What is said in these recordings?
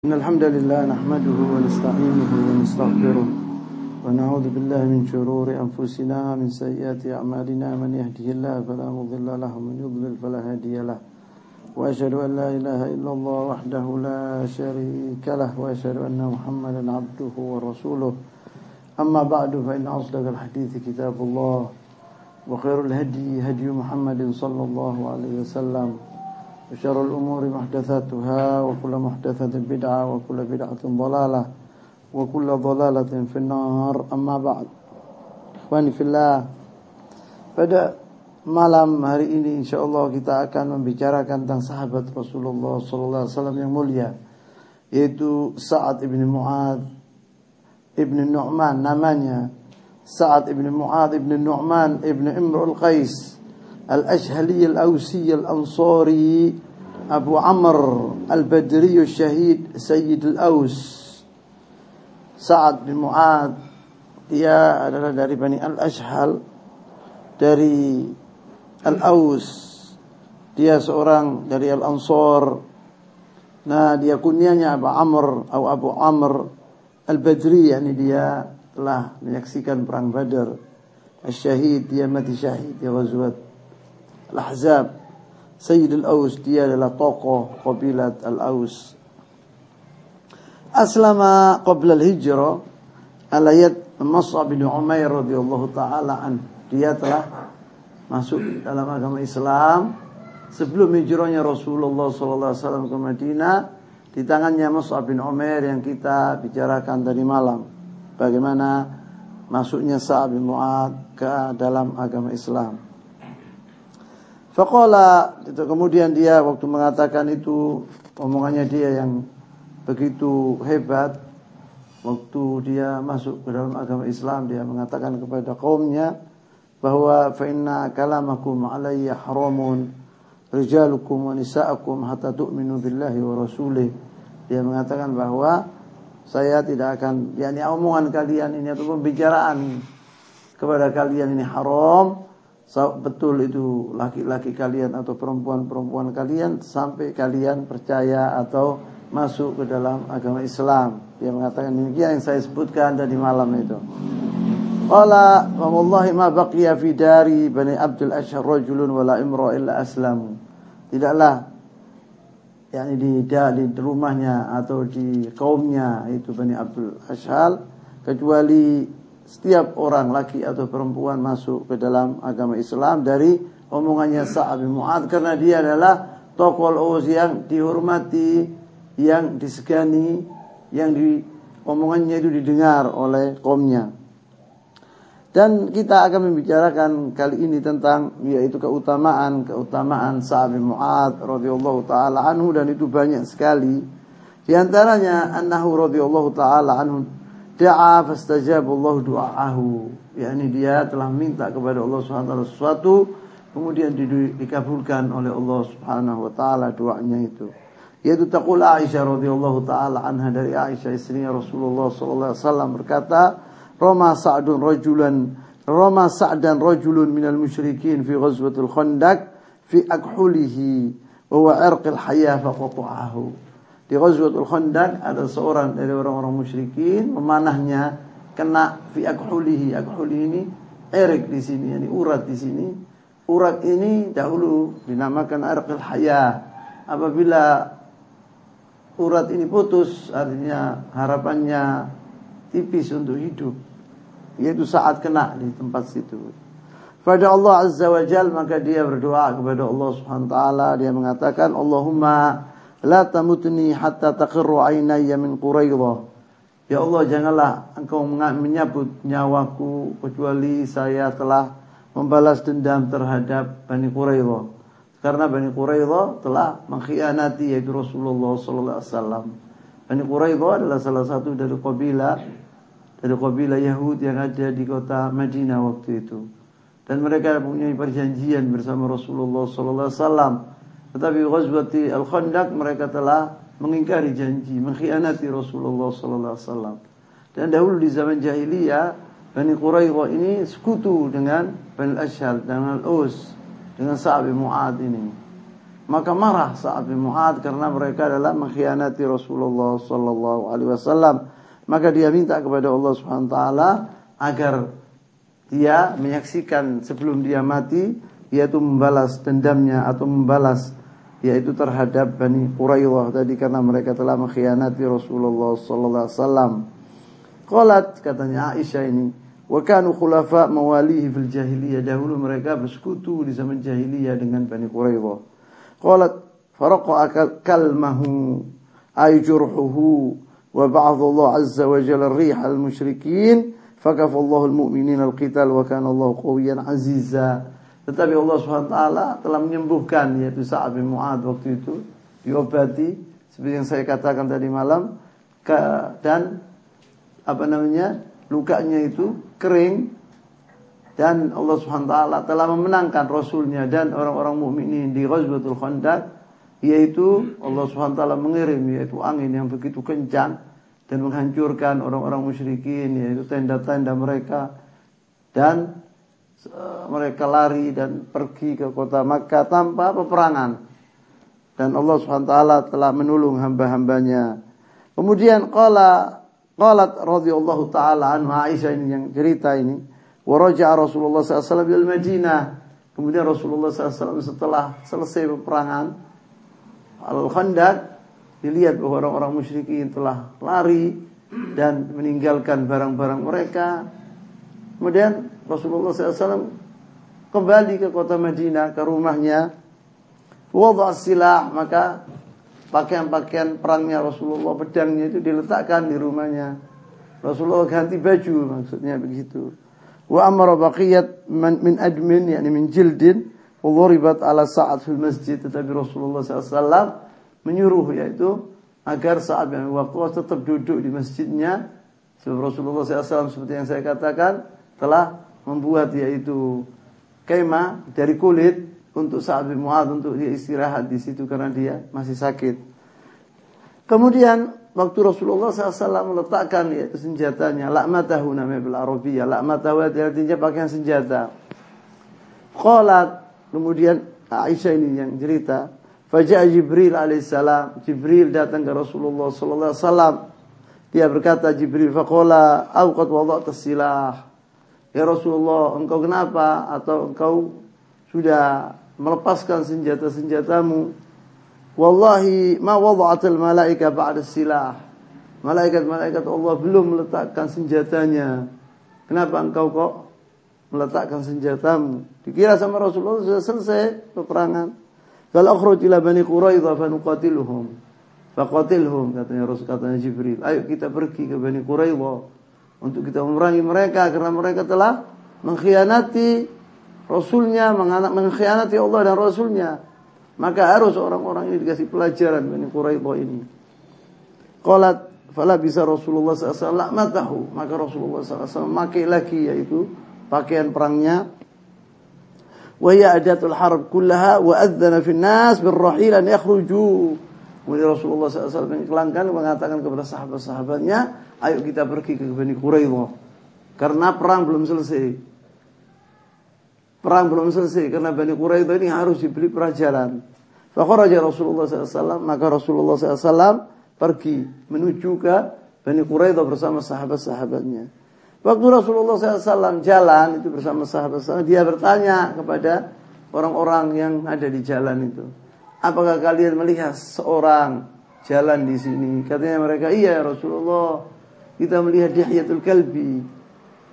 إن الحمد لله نحمده ونستعينه ونستغفره ونعوذ بالله من شرور أنفسنا ومن سيئات أعمالنا. من يهده الله فلا مضل له ومن يضلل فلا هادي له. وأشهد أن لا إله إلا الله وحده لا شريك له وأشهد أن محمدا عبده ورسوله. أما بعد فإن أصدق الحديث كتاب الله وخير الهدي هدي محمد صلى الله عليه وسلم. وشر الأمور محدثاتها وكل محدثة بدعة وكل بدعة ضلالة وكل ضلالة في النار أما بعد Ikhwani fillah Pada malam hari ini insyaAllah kita akan membicarakan tentang sahabat Rasulullah Sallallahu Alaihi Wasallam yang mulia Yaitu Sa'ad ibn Mu'ad ibn Nu'man namanya Sa'ad ibn Mu'ad ibn Nu'man ibn Imrul Qais الأشهلي الأوسي الأنصاري أبو عمرو البدري الشهيد سيد الأوس سعد bin Mu'ad dia adalah dari Bani Al-Ashhal dari Al-Aus dia seorang dari Al-Ansar nah dia kunyanya Abu Amr atau Abu Amr Al-Badri yakni dia telah menyaksikan perang Badar Al-Syahid dia mati syahid di ghazwat Al-Ahzab. Sayyid Al-Aus dia adalah tokoh kabilat Al-Aus. Aslama qabla al-hijrah Alayat Mas'ab bin Umair radhiyallahu taala an dia telah masuk dalam agama Islam. Sebelum hijrahnya Rasulullah sallallahu alaihi wasallam ke Madinah di tangannya Mus'ab bin Umair yang kita bicarakan tadi malam. Bagaimana masuknya Sa'ab bin Mu'ad ke dalam agama Islam Faqala itu kemudian dia waktu mengatakan itu omongannya dia yang begitu hebat waktu dia masuk ke dalam agama Islam dia mengatakan kepada kaumnya bahwa fa inna kalamakum alayya haramun rijalukum wa nisaakum hatta tu'minu billahi wa rasulih. Dia mengatakan bahwa saya tidak akan yakni omongan kalian ini atau pembicaraan kepada kalian ini haram betul itu laki-laki kalian atau perempuan-perempuan kalian sampai kalian percaya atau masuk ke dalam agama Islam. Dia mengatakan demikian yang saya sebutkan tadi malam itu. Qala wallahi ma baqiya fi dari Bani Abdul Ashhar rajulun wala imra illa. Tidaklah yakni di, di rumahnya atau di kaumnya itu Bani Abdul Ashhal kecuali setiap orang laki atau perempuan masuk ke dalam agama Islam dari omongannya Sa'ab bin Mu'ad karena dia adalah tokoh Aus yang dihormati, yang disegani, yang di omongannya itu didengar oleh kaumnya. Dan kita akan membicarakan kali ini tentang yaitu keutamaan keutamaan Sa'ab bin Mu'ad radhiyallahu taala anhu dan itu banyak sekali. Di antaranya annahu radhiyallahu taala anhu da'a Allah du'aahu yakni dia telah minta kepada Allah Subhanahu wa sesuatu kemudian dikabulkan oleh Allah Subhanahu wa taala doanya itu. Yaitu taqul Aisyah radhiyallahu taala anha dari Aisyah istrinya Rasulullah sallallahu alaihi wasallam berkata Roma Sa'dun rajulan Roma Sa'dan rajulun minal musyrikin fi ghazwatil Khandaq fi akhulihi wa huwa irqil hayah faqata'ahu di Ghazwatul Khandaq ada seorang dari orang-orang musyrikin memanahnya kena fi akhulihi. Akhuli ini erik di sini, yani urat di sini. Urat ini dahulu dinamakan arqil haya. Apabila urat ini putus artinya harapannya tipis untuk hidup. Yaitu saat kena di tempat situ. Pada Allah Azza wa Jal maka dia berdoa kepada Allah Subhanahu wa taala dia mengatakan Allahumma La tamutni hatta taqirru aynayya min Quraidah. Ya Allah janganlah engkau menyabut nyawaku kecuali saya telah membalas dendam terhadap Bani Quraidah. Karena Bani Quraidah telah mengkhianati yaitu Rasulullah sallallahu alaihi wasallam. Bani Quraidah adalah salah satu dari kabilah dari kabilah Yahudi yang ada di kota Madinah waktu itu. Dan mereka mempunyai perjanjian bersama Rasulullah sallallahu alaihi wasallam tetapi Ghazwati Al-Khandaq mereka telah mengingkari janji, mengkhianati Rasulullah sallallahu alaihi wasallam. Dan dahulu di zaman jahiliyah Bani Quraidah ini sekutu dengan Bani Ashal dengan Al-Aus dengan Sa'ab bin Mu'ad ini. maka marah Sa'ad bin Mu'ad karena mereka adalah mengkhianati Rasulullah sallallahu alaihi wasallam. Maka dia minta kepada Allah Subhanahu wa taala agar dia menyaksikan sebelum dia mati yaitu membalas dendamnya atau membalas yaitu terhadap Bani Quraidah tadi karena mereka telah mengkhianati Rasulullah sallallahu alaihi wasallam. Qalat katanya Aisyah ini, wa kanu khulafa mawalihi fil jahiliyah dahulu mereka bersekutu di zaman jahiliyah dengan Bani Quraidah. Qalat faraqa kalmahu ay jurhuhu wa ba'dha Allah azza wa jalla ar-rih al-musyrikin fakafa Allah al-mu'minina al-qital wa kana Allah qawiyan 'aziza tetapi Allah SWT telah menyembuhkan yaitu Sa'ad bin Mu'ad waktu itu diobati seperti yang saya katakan tadi malam ke, dan apa namanya lukanya itu kering dan Allah wa telah memenangkan rasulnya dan orang-orang mukminin di Ghazwatul Khandaq yaitu Allah wa mengirim yaitu angin yang begitu kencang dan menghancurkan orang-orang musyrikin yaitu tenda-tenda mereka. Dan mereka lari dan pergi ke kota Makkah tanpa peperangan dan Allah Subhanahu wa telah menolong hamba-hambanya kemudian qala qalat radhiyallahu taala anha Aisyah ini yang cerita ini Waraja Rasulullah SAW di Madinah. Kemudian Rasulullah SAW setelah selesai peperangan Al-Khandaq dilihat bahwa orang-orang musyrikin telah lari dan meninggalkan barang-barang mereka. Kemudian Rasulullah SAW kembali ke kota Madinah, ke rumahnya. Wadah silah, maka pakaian-pakaian perangnya Rasulullah, pedangnya itu diletakkan di rumahnya. Rasulullah ganti baju maksudnya begitu. Wa amara baqiyat min admin, yakni min jildin, Wadhuribat ala saat fil masjid Tetapi Rasulullah SAW menyuruh yaitu Agar saat yang waktu tetap duduk di masjidnya Sebab Rasulullah SAW seperti yang saya katakan telah membuat yaitu kema dari kulit untuk saat bin untuk dia istirahat di situ karena dia masih sakit. Kemudian waktu Rasulullah SAW meletakkan yaitu senjatanya lakmatahu namanya bil Arabiyah lakmatahu artinya pakaian senjata. Qalat kemudian Aisyah ini yang cerita Fajah Jibril alaihissalam Jibril datang ke Rasulullah wasallam. Dia berkata Jibril faqala au qad wada'ta silah Ya Rasulullah engkau kenapa atau engkau sudah melepaskan senjata-senjatamu Wallahi ma wada'atil malaika ba'da silah. Malaikat-malaikat Allah belum meletakkan senjatanya. Kenapa engkau kok meletakkan senjatamu? Dikira sama Rasulullah sudah selesai peperangan. Kalau akhruj ila Bani Quraidah fa nuqatiluhum. Faqatilhum katanya Rasul katanya Jibril. Ayo kita pergi ke Bani Quraidah untuk kita memerangi mereka karena mereka telah mengkhianati Rasulnya, mengkhianati Allah dan Rasulnya. Maka harus orang-orang ini dikasih pelajaran Bani Quraidah ini. Qalat fala bisa Rasulullah SAW matahu. Maka Rasulullah SAW memakai lagi yaitu pakaian perangnya. Wahya adatul harb kullaha wa adzana fi nas birrahil an yakhruju. Kemudian Rasulullah SAW mengiklangkan mengatakan kepada sahabat-sahabatnya, ayo kita pergi ke Bani Quraidah. Karena perang belum selesai. Perang belum selesai karena Bani Quraidah ini harus diberi pelajaran. Fakharaja Rasulullah SAW, maka Rasulullah SAW pergi menuju ke Bani Quraidah bersama sahabat-sahabatnya. Waktu Rasulullah SAW jalan itu bersama sahabat-sahabat, dia bertanya kepada orang-orang yang ada di jalan itu. Apakah kalian melihat seorang jalan di sini? Katanya mereka, iya Rasulullah. Kita melihat Dihyatul Kalbi.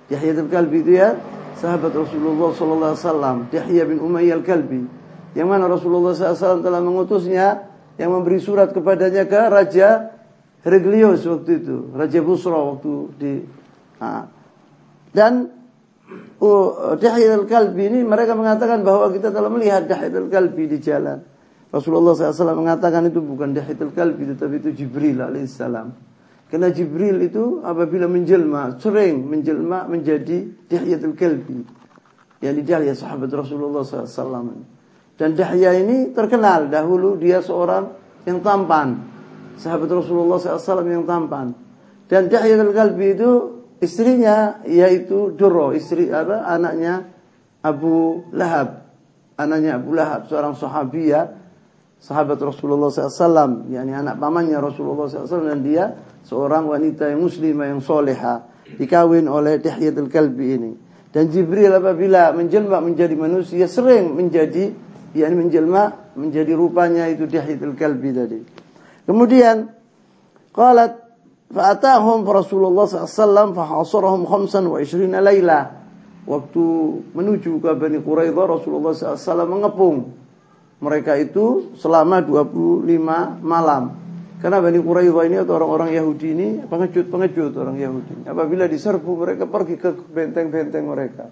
Dihyatul Kalbi itu ya sahabat Rasulullah sallallahu alaihi wasallam, Dihya bin Umayyah al-Kalbi, yang mana Rasulullah SAW telah mengutusnya yang memberi surat kepadanya ke Raja Herglios waktu itu, Raja Busra waktu di nah. dan uh, Dihya al-Kalbi ini mereka mengatakan bahwa kita telah melihat Dihya al-Kalbi di jalan. Rasulullah SAW mengatakan itu bukan Dihya al-Kalbi tetapi itu Jibril alaihissalam. Karena Jibril itu apabila menjelma, sering menjelma menjadi Dihyatul Kalbi. Yang Dahya sahabat Rasulullah SAW. Dan Dahya ini terkenal dahulu dia seorang yang tampan. Sahabat Rasulullah SAW yang tampan. Dan Dahyatul Kalbi itu istrinya yaitu Duro, istri apa? Anaknya Abu Lahab. Anaknya Abu Lahab, seorang sahabiah sahabat Rasulullah SAW, yakni anak pamannya Rasulullah SAW dan dia seorang wanita yang muslimah yang soleha dikawin oleh Dihyatul Kalbi ini. Dan Jibril apabila menjelma menjadi manusia sering menjadi yakni menjelma menjadi rupanya itu Dihyatul Kalbi tadi. Kemudian qalat fa'atahum Rasulullah SAW fahasarahum khamsan wa ishrina layla. Waktu menuju ke Bani Quraidah Rasulullah SAW mengepung mereka itu selama 25 malam. Karena Bani Quraidah ini atau orang-orang Yahudi ini pengecut-pengecut orang Yahudi. Apabila diserbu mereka pergi ke benteng-benteng mereka.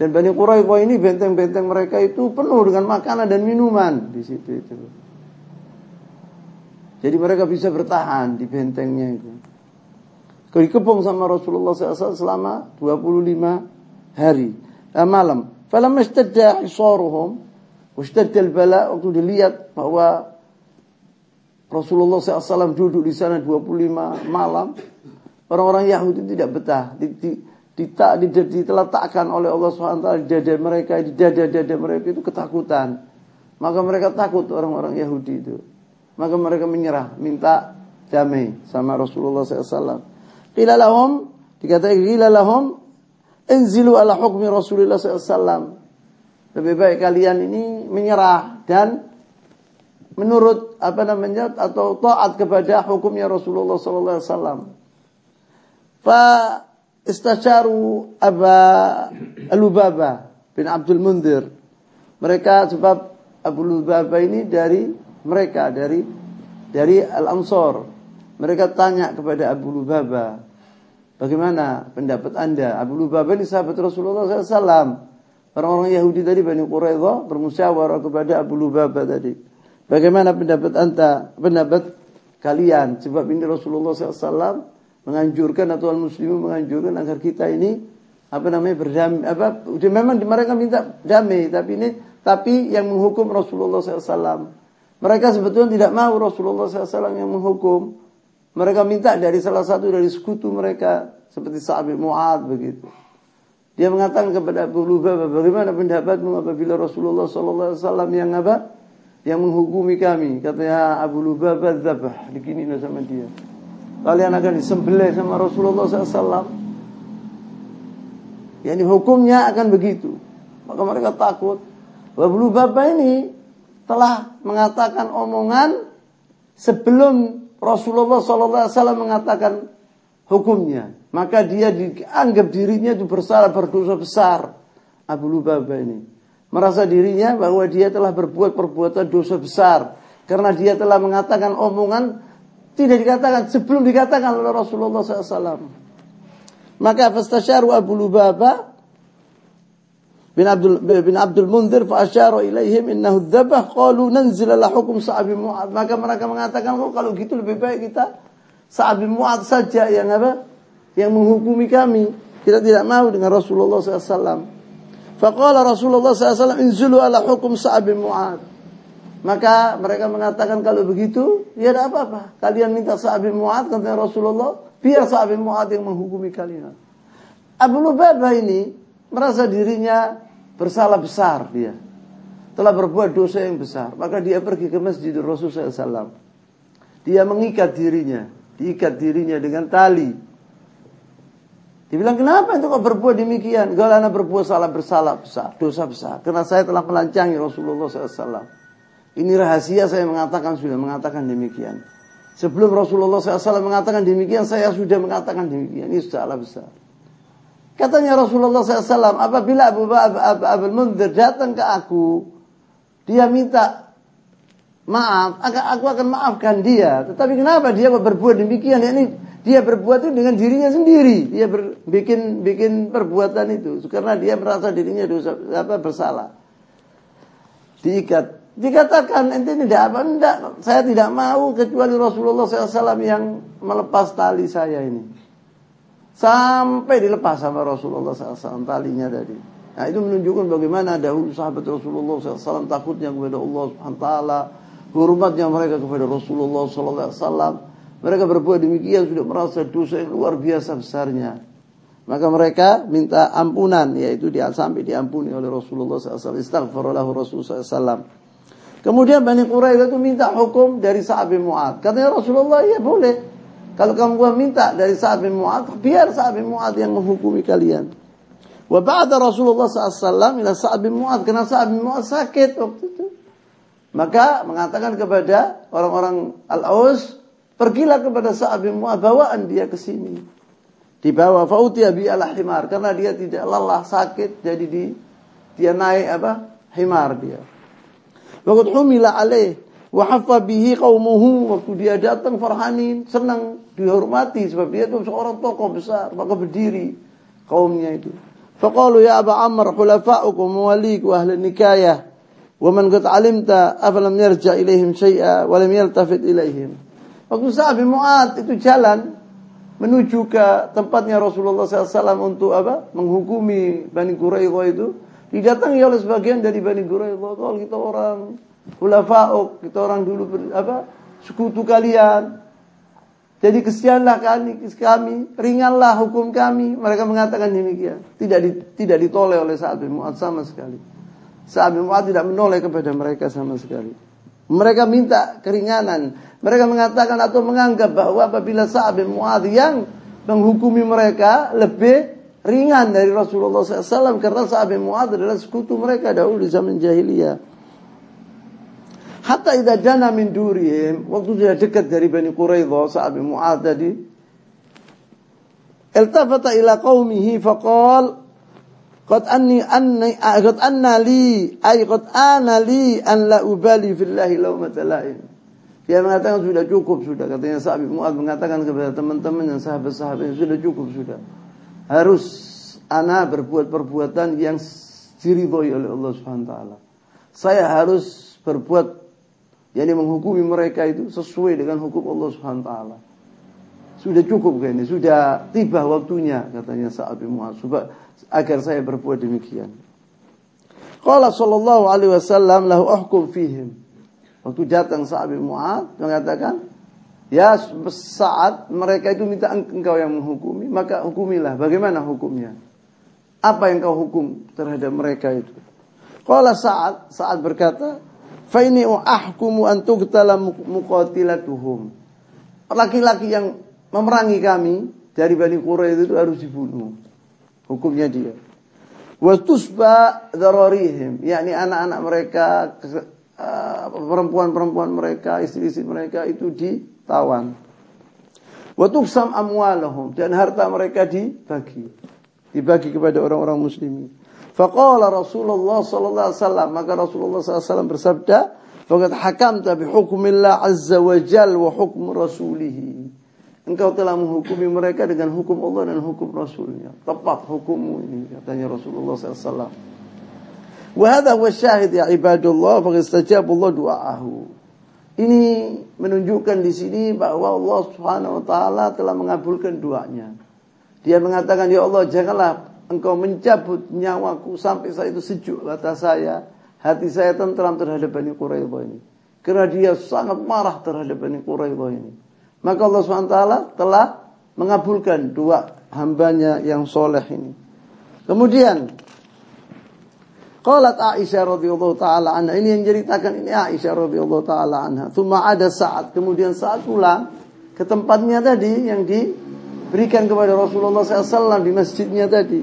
Dan Bani Quraidah ini benteng-benteng mereka itu penuh dengan makanan dan minuman di situ itu. Jadi mereka bisa bertahan di bentengnya itu. Dikepung sama Rasulullah SAW selama 25 hari eh, malam. Falamma ishtadda isaruhum washtadda bala waktu dilihat bahwa Rasulullah SAW duduk di sana 25 malam, orang-orang Yahudi tidak betah. Di, di, diteletakkan oleh Allah SWT di dada mereka, di dada-dada mereka itu ketakutan. Maka mereka takut orang-orang Yahudi itu. Maka mereka menyerah, minta damai sama Rasulullah SAW. Qila lahum, dikatakan qila lahum, enzilu ala hukmi Rasulullah SAW. Lebih baik kalian ini menyerah dan menurut apa namanya atau taat kepada hukumnya Rasulullah sallallahu alaihi wasallam. Fa istasyaru Aba Al-Lubaba bin Abdul Mundir. Mereka sebab Abu Lubaba ini dari mereka dari dari Al-Ansor. Mereka tanya kepada Abu Lubaba, bagaimana pendapat anda? Abu Lubaba ini sahabat Rasulullah SAW. Orang-orang Yahudi tadi Bani Quraidah bermusyawarah kepada Abu Lubaba tadi. Bagaimana pendapat anda, pendapat kalian? Sebab ini Rasulullah SAW menganjurkan atau al-muslimin menganjurkan agar kita ini apa namanya berdamai apa memang mereka minta damai tapi ini tapi yang menghukum Rasulullah SAW mereka sebetulnya tidak mau Rasulullah SAW yang menghukum. Mereka minta dari salah satu dari sekutu mereka seperti Sa'ab bin Mu'ad begitu. Dia mengatakan kepada Abu Lubabah, bagaimana pendapatmu apabila Rasulullah SAW yang apa? Yang menghukumi kami. Katanya Abu Lubabah zabah. Dikini sama dia. Kalian akan disembelih sama Rasulullah SAW. Yani hukumnya akan begitu. Maka mereka takut. Abu Lubabah ini telah mengatakan omongan sebelum Rasulullah SAW mengatakan hukumnya. Maka dia dianggap dirinya itu bersalah berdosa besar. Abu Lubaba ini. Merasa dirinya bahwa dia telah berbuat perbuatan dosa besar. Karena dia telah mengatakan omongan tidak dikatakan sebelum dikatakan oleh Rasulullah SAW. Maka fastasyaru Abu Lubaba bin Abdul bin Abdul Munzir fa asyara ilaihim innahu dzabah qalu nanzil hukum Sa'ab Mu'ad maka mereka mengatakan oh, kalau gitu lebih baik kita Sa'ab Mu'ad saja yang apa yang menghukumi kami kita tidak mau dengan Rasulullah SAW faqala Rasulullah SAW inzulu ala hukum Sa'ab Mu'ad maka mereka mengatakan kalau begitu ya tidak apa-apa kalian minta Sa'ab Mu'ad kata Rasulullah biar Sa'ab Mu'ad yang menghukumi kalian Abu Lubabah ini merasa dirinya bersalah besar dia. Telah berbuat dosa yang besar. Maka dia pergi ke masjid Rasulullah SAW. Dia mengikat dirinya. Diikat dirinya dengan tali. Dia bilang, kenapa itu kok berbuat demikian? Kalau anak berbuat salah bersalah besar, dosa besar. Karena saya telah melancangi Rasulullah SAW. Ini rahasia saya mengatakan sudah mengatakan demikian. Sebelum Rasulullah SAW mengatakan demikian, saya sudah mengatakan demikian. Ini salah besar. Katanya Rasulullah SAW, apabila Abu Abu Munzir datang ke aku, dia minta maaf, aku akan maafkan dia. Tetapi kenapa dia berbuat demikian? Ini dia berbuat itu dengan dirinya sendiri. Dia ber, bikin bikin perbuatan itu karena dia merasa dirinya dosa apa bersalah. Diikat. Dikatakan ente tidak apa enggak, saya tidak mau kecuali Rasulullah SAW yang melepas tali saya ini. Sampai dilepas sama Rasulullah SAW talinya tadi. Nah itu menunjukkan bagaimana dahulu sahabat Rasulullah SAW takutnya kepada Allah SWT. Hormatnya mereka kepada Rasulullah SAW. Mereka berbuat demikian sudah merasa dosa yang luar biasa besarnya. Maka mereka minta ampunan yaitu dia sampai diampuni oleh Rasulullah SAW. Istighfarallahu Rasulullah SAW. Kemudian Bani Quraidah itu minta hukum dari Sa'ad bin Mu'ad. Katanya Rasulullah, ya boleh. Kalau kamu gua minta dari Sa'ad bin Mu'ad, biar Sa'ad bin Mu'ad yang menghukumi kalian. Wa ba'da Rasulullah SAW ila Sa'ad bin Mu'ad. Karena Sa'ad bin Mu'ad sakit waktu itu. Maka mengatakan kepada orang-orang Al-Aus, pergilah kepada Sa'ad bin Mu'ad, bawaan dia ke sini. Dibawa fautia bi ala himar karena dia tidak lelah sakit jadi di dia naik apa? Himar dia. Waktu humila alaih wa bihi qaumuhu waktu dia datang farhanin senang dihormati sebab dia itu seorang tokoh besar maka berdiri kaumnya itu faqalu ya aba amr khulafa'ukum walik wa ahli nikayah wa man qad alimta afalam yarja ilaihim syai'a wa lam yaltafit ilaihim waktu Sa'ad bin Mu'ad itu jalan menuju ke tempatnya Rasulullah SAW untuk apa menghukumi Bani Quraidah itu Didatangi oleh sebagian dari Bani Quraidah. Kalau kita orang ulafa'uk, kita orang dulu ber, apa sekutu kalian. Jadi kesianlah kami, kami, ringanlah hukum kami. Mereka mengatakan demikian. Tidak di, tidak ditoleh oleh Sa'ad bin Mu'ad sama sekali. Sa'ad bin Mu'ad tidak menoleh kepada mereka sama sekali. Mereka minta keringanan. Mereka mengatakan atau menganggap bahwa apabila Sa'ad bin Mu'ad yang menghukumi mereka lebih ringan dari Rasulullah SAW karena sahabat Mu'ad adalah sekutu mereka dahulu di zaman jahiliyah. Hatta idza jana min durihim, waktu dia dekat dari Bani Quraidah, sahabat Mu'ad tadi, iltafata ila qaumihi faqal qad anni anni qad anna li ay qad ana li an la ubali fillahi lawmata la'im. Dia mengatakan sudah cukup sudah katanya sahabat Mu'ad mengatakan kepada teman-teman yang sahabat-sahabatnya sudah cukup sudah harus ana berbuat perbuatan yang diridhoi oleh Allah Subhanahu taala. Saya harus berbuat yakni menghukumi mereka itu sesuai dengan hukum Allah Subhanahu taala. Sudah cukup kayaknya, sudah tiba waktunya katanya Sa'ad bin Mu'adz agar saya berbuat demikian. Qala sallallahu alaihi wasallam lahu ahkum fihim. Waktu datang Sa'ad bin Mu'adz mengatakan, Ya saat mereka itu minta engkau yang menghukumi, maka hukumilah. Bagaimana hukumnya? Apa yang kau hukum terhadap mereka itu? Kalau saat saat berkata, "Faini ahkumu an tuqtala muqatilatuhum." Laki-laki yang memerangi kami dari Bani Quraisy itu harus dibunuh. Hukumnya dia. Wa tusba dararihim, yakni anak-anak mereka, eh, perempuan-perempuan mereka, istri-istri mereka itu di tawan. Wa tuqsam amwalahum dan harta mereka dibagi. Dibagi kepada orang-orang muslimin. Faqala Rasulullah sallallahu alaihi wasallam, maka Rasulullah sallallahu alaihi wasallam bersabda, "Faqad hakamta bi hukmillah azza wa jal wa hukm rasulih." Engkau telah menghukumi mereka dengan hukum Allah dan hukum Rasulnya. Tepat hukummu ini, katanya Rasulullah SAW. Wahada wa syahid ya ibadullah, Allah du'aahu. Ini menunjukkan di sini bahwa Allah Subhanahu wa taala telah mengabulkan doanya. Dia mengatakan, "Ya Allah, janganlah engkau mencabut nyawaku sampai saya itu sejuk kata saya, hati saya tentram terhadap Bani Quraidah ini." Karena dia sangat marah terhadap Bani Quraidah ini. Maka Allah taala telah mengabulkan doa hambanya yang soleh ini. Kemudian Qalat Aisyah radhiyallahu taala anha. Ini yang ceritakan ini Aisyah radhiyallahu taala anha. Ada saat kemudian saat pulang ke tempatnya tadi yang diberikan kepada Rasulullah SAW di masjidnya tadi.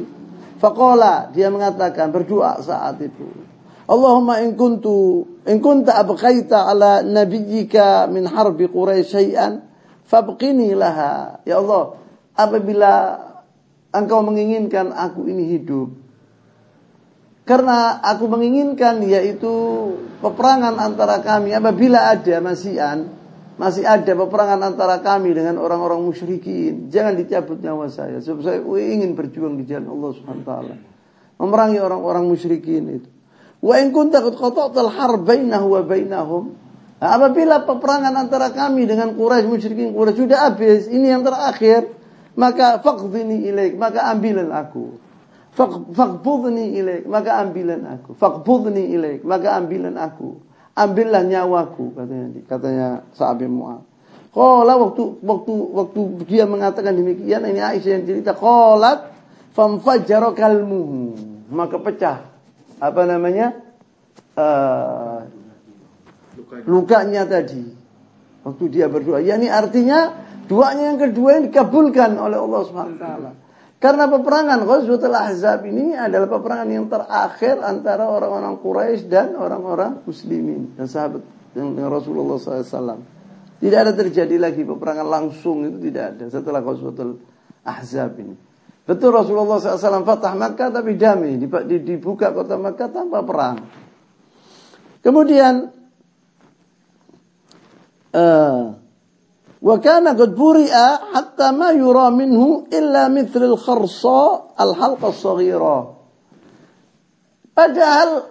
Faqala dia mengatakan berdoa saat itu. Allahumma in kuntu in kunta abqaita ala nabiyyika min harbi Quraisy syai'an fabqini laha. Ya Allah, apabila engkau menginginkan aku ini hidup karena aku menginginkan yaitu peperangan antara kami apabila ada masihan, masih ada peperangan antara kami dengan orang-orang musyrikin. Jangan dicabut nyawa saya. Sebab saya ingin berjuang di jalan Allah Subhanahu. Memerangi orang-orang musyrikin itu. Wa in kunta qad qata'tal harb bainahu wa bainahum. Nah, apabila peperangan antara kami dengan Quraisy musyrikin Quraisy sudah habis, ini yang terakhir, maka faqdini ilaik, maka ambilan aku. Fakbudni ilaik, maka ambilan aku. Fakbudni ilaik, maka ambilan aku. Ambillah nyawaku katanya katanya sahabat Mu'ad. Qala waktu waktu waktu dia mengatakan demikian ini Aisyah yang cerita qalat famfajjara kalmuhu maka pecah apa namanya uh, lukanya, tadi. Waktu dia berdoa. Ya ini artinya doanya yang kedua yang dikabulkan oleh Allah Subhanahu wa taala. Karena peperangan Ghazwatul Ahzab ini adalah peperangan yang terakhir antara orang-orang Quraisy dan orang-orang muslimin dan sahabat dengan Rasulullah SAW. Tidak ada terjadi lagi peperangan langsung itu tidak ada setelah Ghazwatul Ahzab ini. Betul Rasulullah SAW fatah Makkah tapi damai dibuka kota Makkah tanpa perang. Kemudian Eh. وكان قد qad حتى ما يرى منه إلا مثل الخرصة الحلقة الصغيرة padahal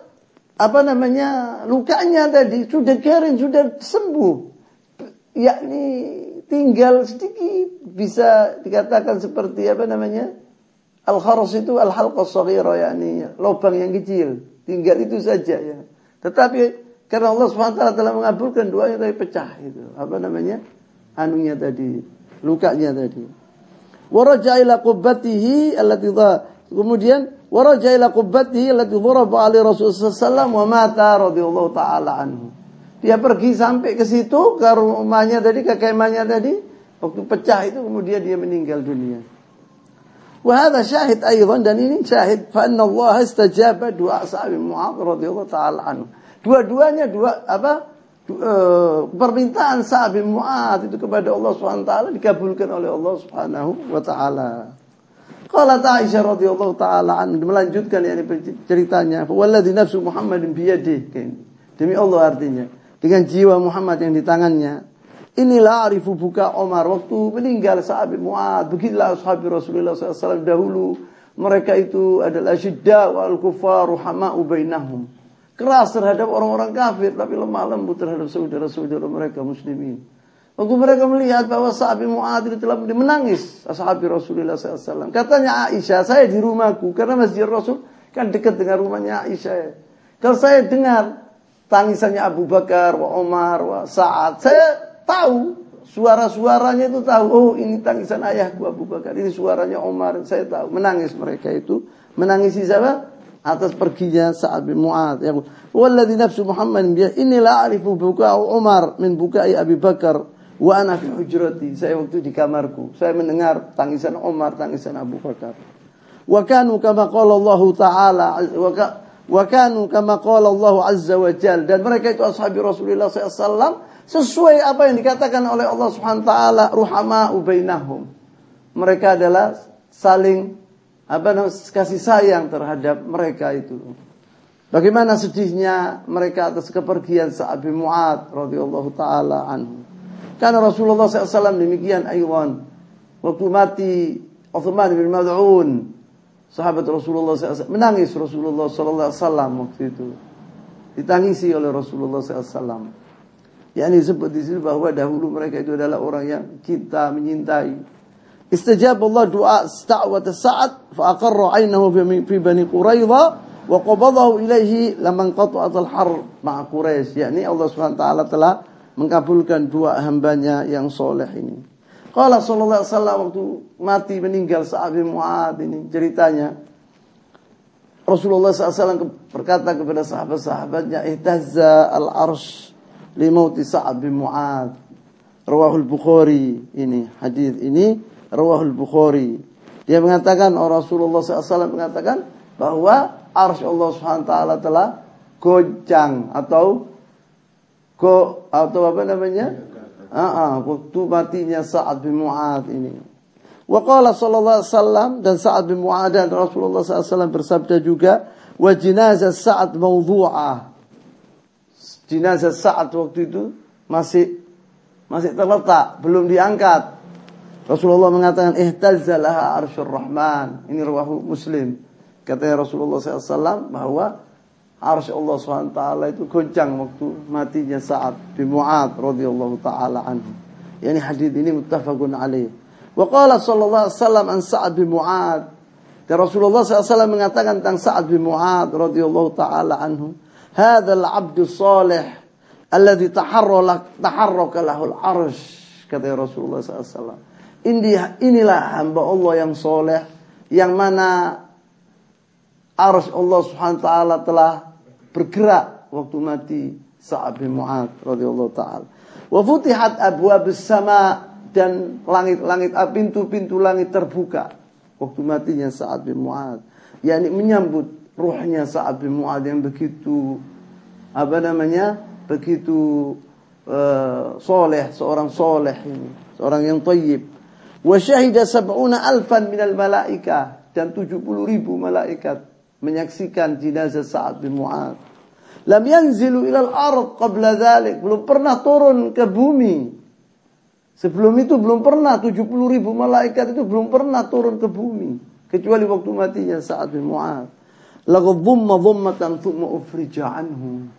apa namanya lukanya tadi sudah kering sudah sembuh. Yakni tinggal sedikit bisa dikatakan seperti apa namanya al-kharas itu al-halqa saghira yakni lubang yang kecil. Tinggal itu saja ya. Tetapi karena Allah SWT telah mengabulkan doanya tapi pecah itu apa namanya anunya tadi, lukanya tadi. Waraja ila qubbatihi allati kemudian waraja ila qubbatihi allati dharaba ali Rasulullah sallallahu wa mata radhiyallahu taala anhu. Dia pergi sampai ke situ ke rumahnya tadi, ke kemahnya tadi, waktu pecah itu kemudian dia meninggal dunia. وهذا شاهد أيضا dan ini syahid fa anna Allah istajaba doa sahabat Mu'adz radhiyallahu taala anhu. Dua-duanya dua apa? Eh, permintaan Sa'ad bin Mu'ad itu kepada Allah SWT dikabulkan oleh Allah Subhanahu wa taala. Qala Aisyah radhiyallahu taala an melanjutkan yani ceritanya, "Walladzi nafsu Muhammadin biyadihi." Demi Allah artinya, dengan jiwa Muhammad yang di tangannya. Inilah arifu buka Omar waktu meninggal Sa'ad bin Mu'ad. Begitulah sahabat Rasulullah SAW dahulu mereka itu adalah syidda wal kufar ruhama'u bainahum keras terhadap orang-orang kafir tapi lemah lembut terhadap saudara-saudara mereka muslimin. Waktu mereka melihat bahwa sahabat Mu'adz telah menangis sahabat Rasulullah SAW. Katanya Aisyah, saya di rumahku karena Masjid Rasul kan dekat dengan rumahnya Aisyah. Kalau saya dengar tangisannya Abu Bakar, wa Umar, wa Sa'ad, saya tahu suara-suaranya itu tahu. Oh ini tangisan ayahku Abu Bakar, ini suaranya Umar, saya tahu. Menangis mereka itu. Menangisi siapa? Atas perginya Sa'ad bin Mu'ad. Yang walladzi nafsu Muhammad bi inni la a'rifu buka'u Umar min buka'i Abi Bakar wa ana fi hujrati. Saya waktu di kamarku, saya mendengar tangisan Umar, tangisan Abu Bakar. Wa kanu kama qala Allah taala wa kanu kama qala Allah azza wa jal dan mereka itu ashabi Rasulullah SAW sesuai apa yang dikatakan oleh Allah Subhanahu wa taala ruhama ubainahum. Mereka adalah saling apa kasih sayang terhadap mereka itu. Bagaimana sedihnya mereka atas kepergian Sa'ad bin Mu'ad radhiyallahu taala anhu. Karena Rasulullah SAW demikian aywan. Waktu mati Uthman bin Mad'un sahabat Rasulullah SAW menangis Rasulullah SAW waktu itu. Ditangisi oleh Rasulullah SAW. Ya ini disebut di sini bahwa dahulu mereka itu adalah orang yang kita menyintai استجاب الله دعاء استعوة سعد فأقر عينه في بني قريظة وقبضه إليه لما انقطعت الحرب مع قريش يعني Allah SWT telah mengabulkan dua hambanya yang soleh ini Qala sallallahu alaihi wasallam waktu mati meninggal Sa'ad bin Mu'ad ini ceritanya Rasulullah SAW berkata kepada sahabat-sahabatnya Ihtazza al-arsh limauti Sa'ad bin Mu'ad Rawahul Bukhari ini hadis ini Rawahul Bukhari. Dia mengatakan, oh Rasulullah SAW mengatakan bahwa arsy Allah SWT telah goncang atau go atau apa namanya? Ah, uh, waktu matinya Sa'ad bin Mu'ad ini. Wa qala sallallahu alaihi dan Sa'ad bin Mu'ad dan Rasulullah SAW bersabda juga, wa jinazah Sa'ad mawdu'ah. Jenazah Sa'ad waktu itu masih masih terletak, belum diangkat. Rasulullah mengatakan ihtazzalah arsyur rahman. Ini rawahu Muslim. Katanya Rasulullah SAW bahwa arsy Allah SWT itu goncang waktu matinya Sa'ad bin Mu'ad radhiyallahu taala anhu. Yani hadis ini muttafaqun alaih. Wa qala sallallahu alaihi wasallam an Sa'ad bin Mu'ad. Dan Rasulullah SAW mengatakan tentang Sa'ad bin Mu'ad radhiyallahu taala anhu, "Hadzal 'abdu salih alladhi taharraka taharraka lahul arsh." Kata Rasulullah SAW. Ini, inilah hamba Allah yang soleh yang mana arus Allah Subhanahu taala telah bergerak waktu mati Sa'ad bin Mu'ad radhiyallahu taala. Wa futihat abwabus sama dan langit-langit ah, pintu-pintu langit terbuka waktu matinya Sa'ad bin Mu'ad. yakni menyambut ruhnya Sa'ad bin Mu'ad yang begitu apa namanya? begitu uh, soleh, seorang soleh ini, seorang yang tayyib. Wa syahida sab'una alfan minal malaika dan 70 ribu malaikat menyaksikan jenazah Sa'ad bin Mu'ad. Lam yanzilu ilal ard qabla dhalik. Belum pernah turun ke bumi. Sebelum itu belum pernah 70 ribu malaikat itu belum pernah turun ke bumi. Kecuali waktu matinya Sa'ad bin Mu'ad. Lagu dhumma dhummatan thumma ufrija anhu.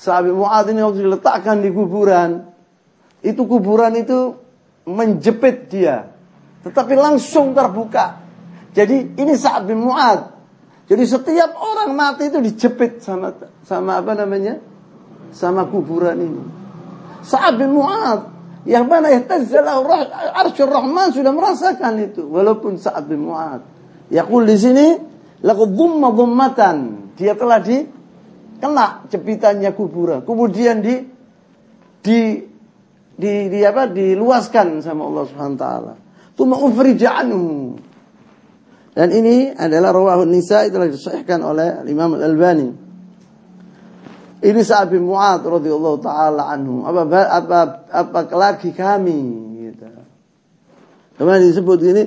Sahabat Mu'ad ini waktu diletakkan di kuburan, itu kuburan itu menjepit dia. Tetapi langsung terbuka. Jadi ini Sa'ad bin Mu'ad. Jadi setiap orang mati itu dijepit sama sama apa namanya? Sama kuburan ini. Sa'ad bin Mu'ad yang mana ihtazzalahu arsyur rahman sudah merasakan itu walaupun Sa'ad bin Mu'ad. Yaqul di sini laqad dhumma dhummatan. Dia telah di kena jepitannya kuburan. Kemudian di di di, di apa diluaskan sama Allah Subhanahu wa taala. Tuma ufrija Dan ini adalah rawahun nisa itu disahihkan oleh Imam Al-Albani. Ini Sa'ad bin Mu'ad radhiyallahu taala anhu. Apa apa apa lagi kami gitu. Kemudian disebut ini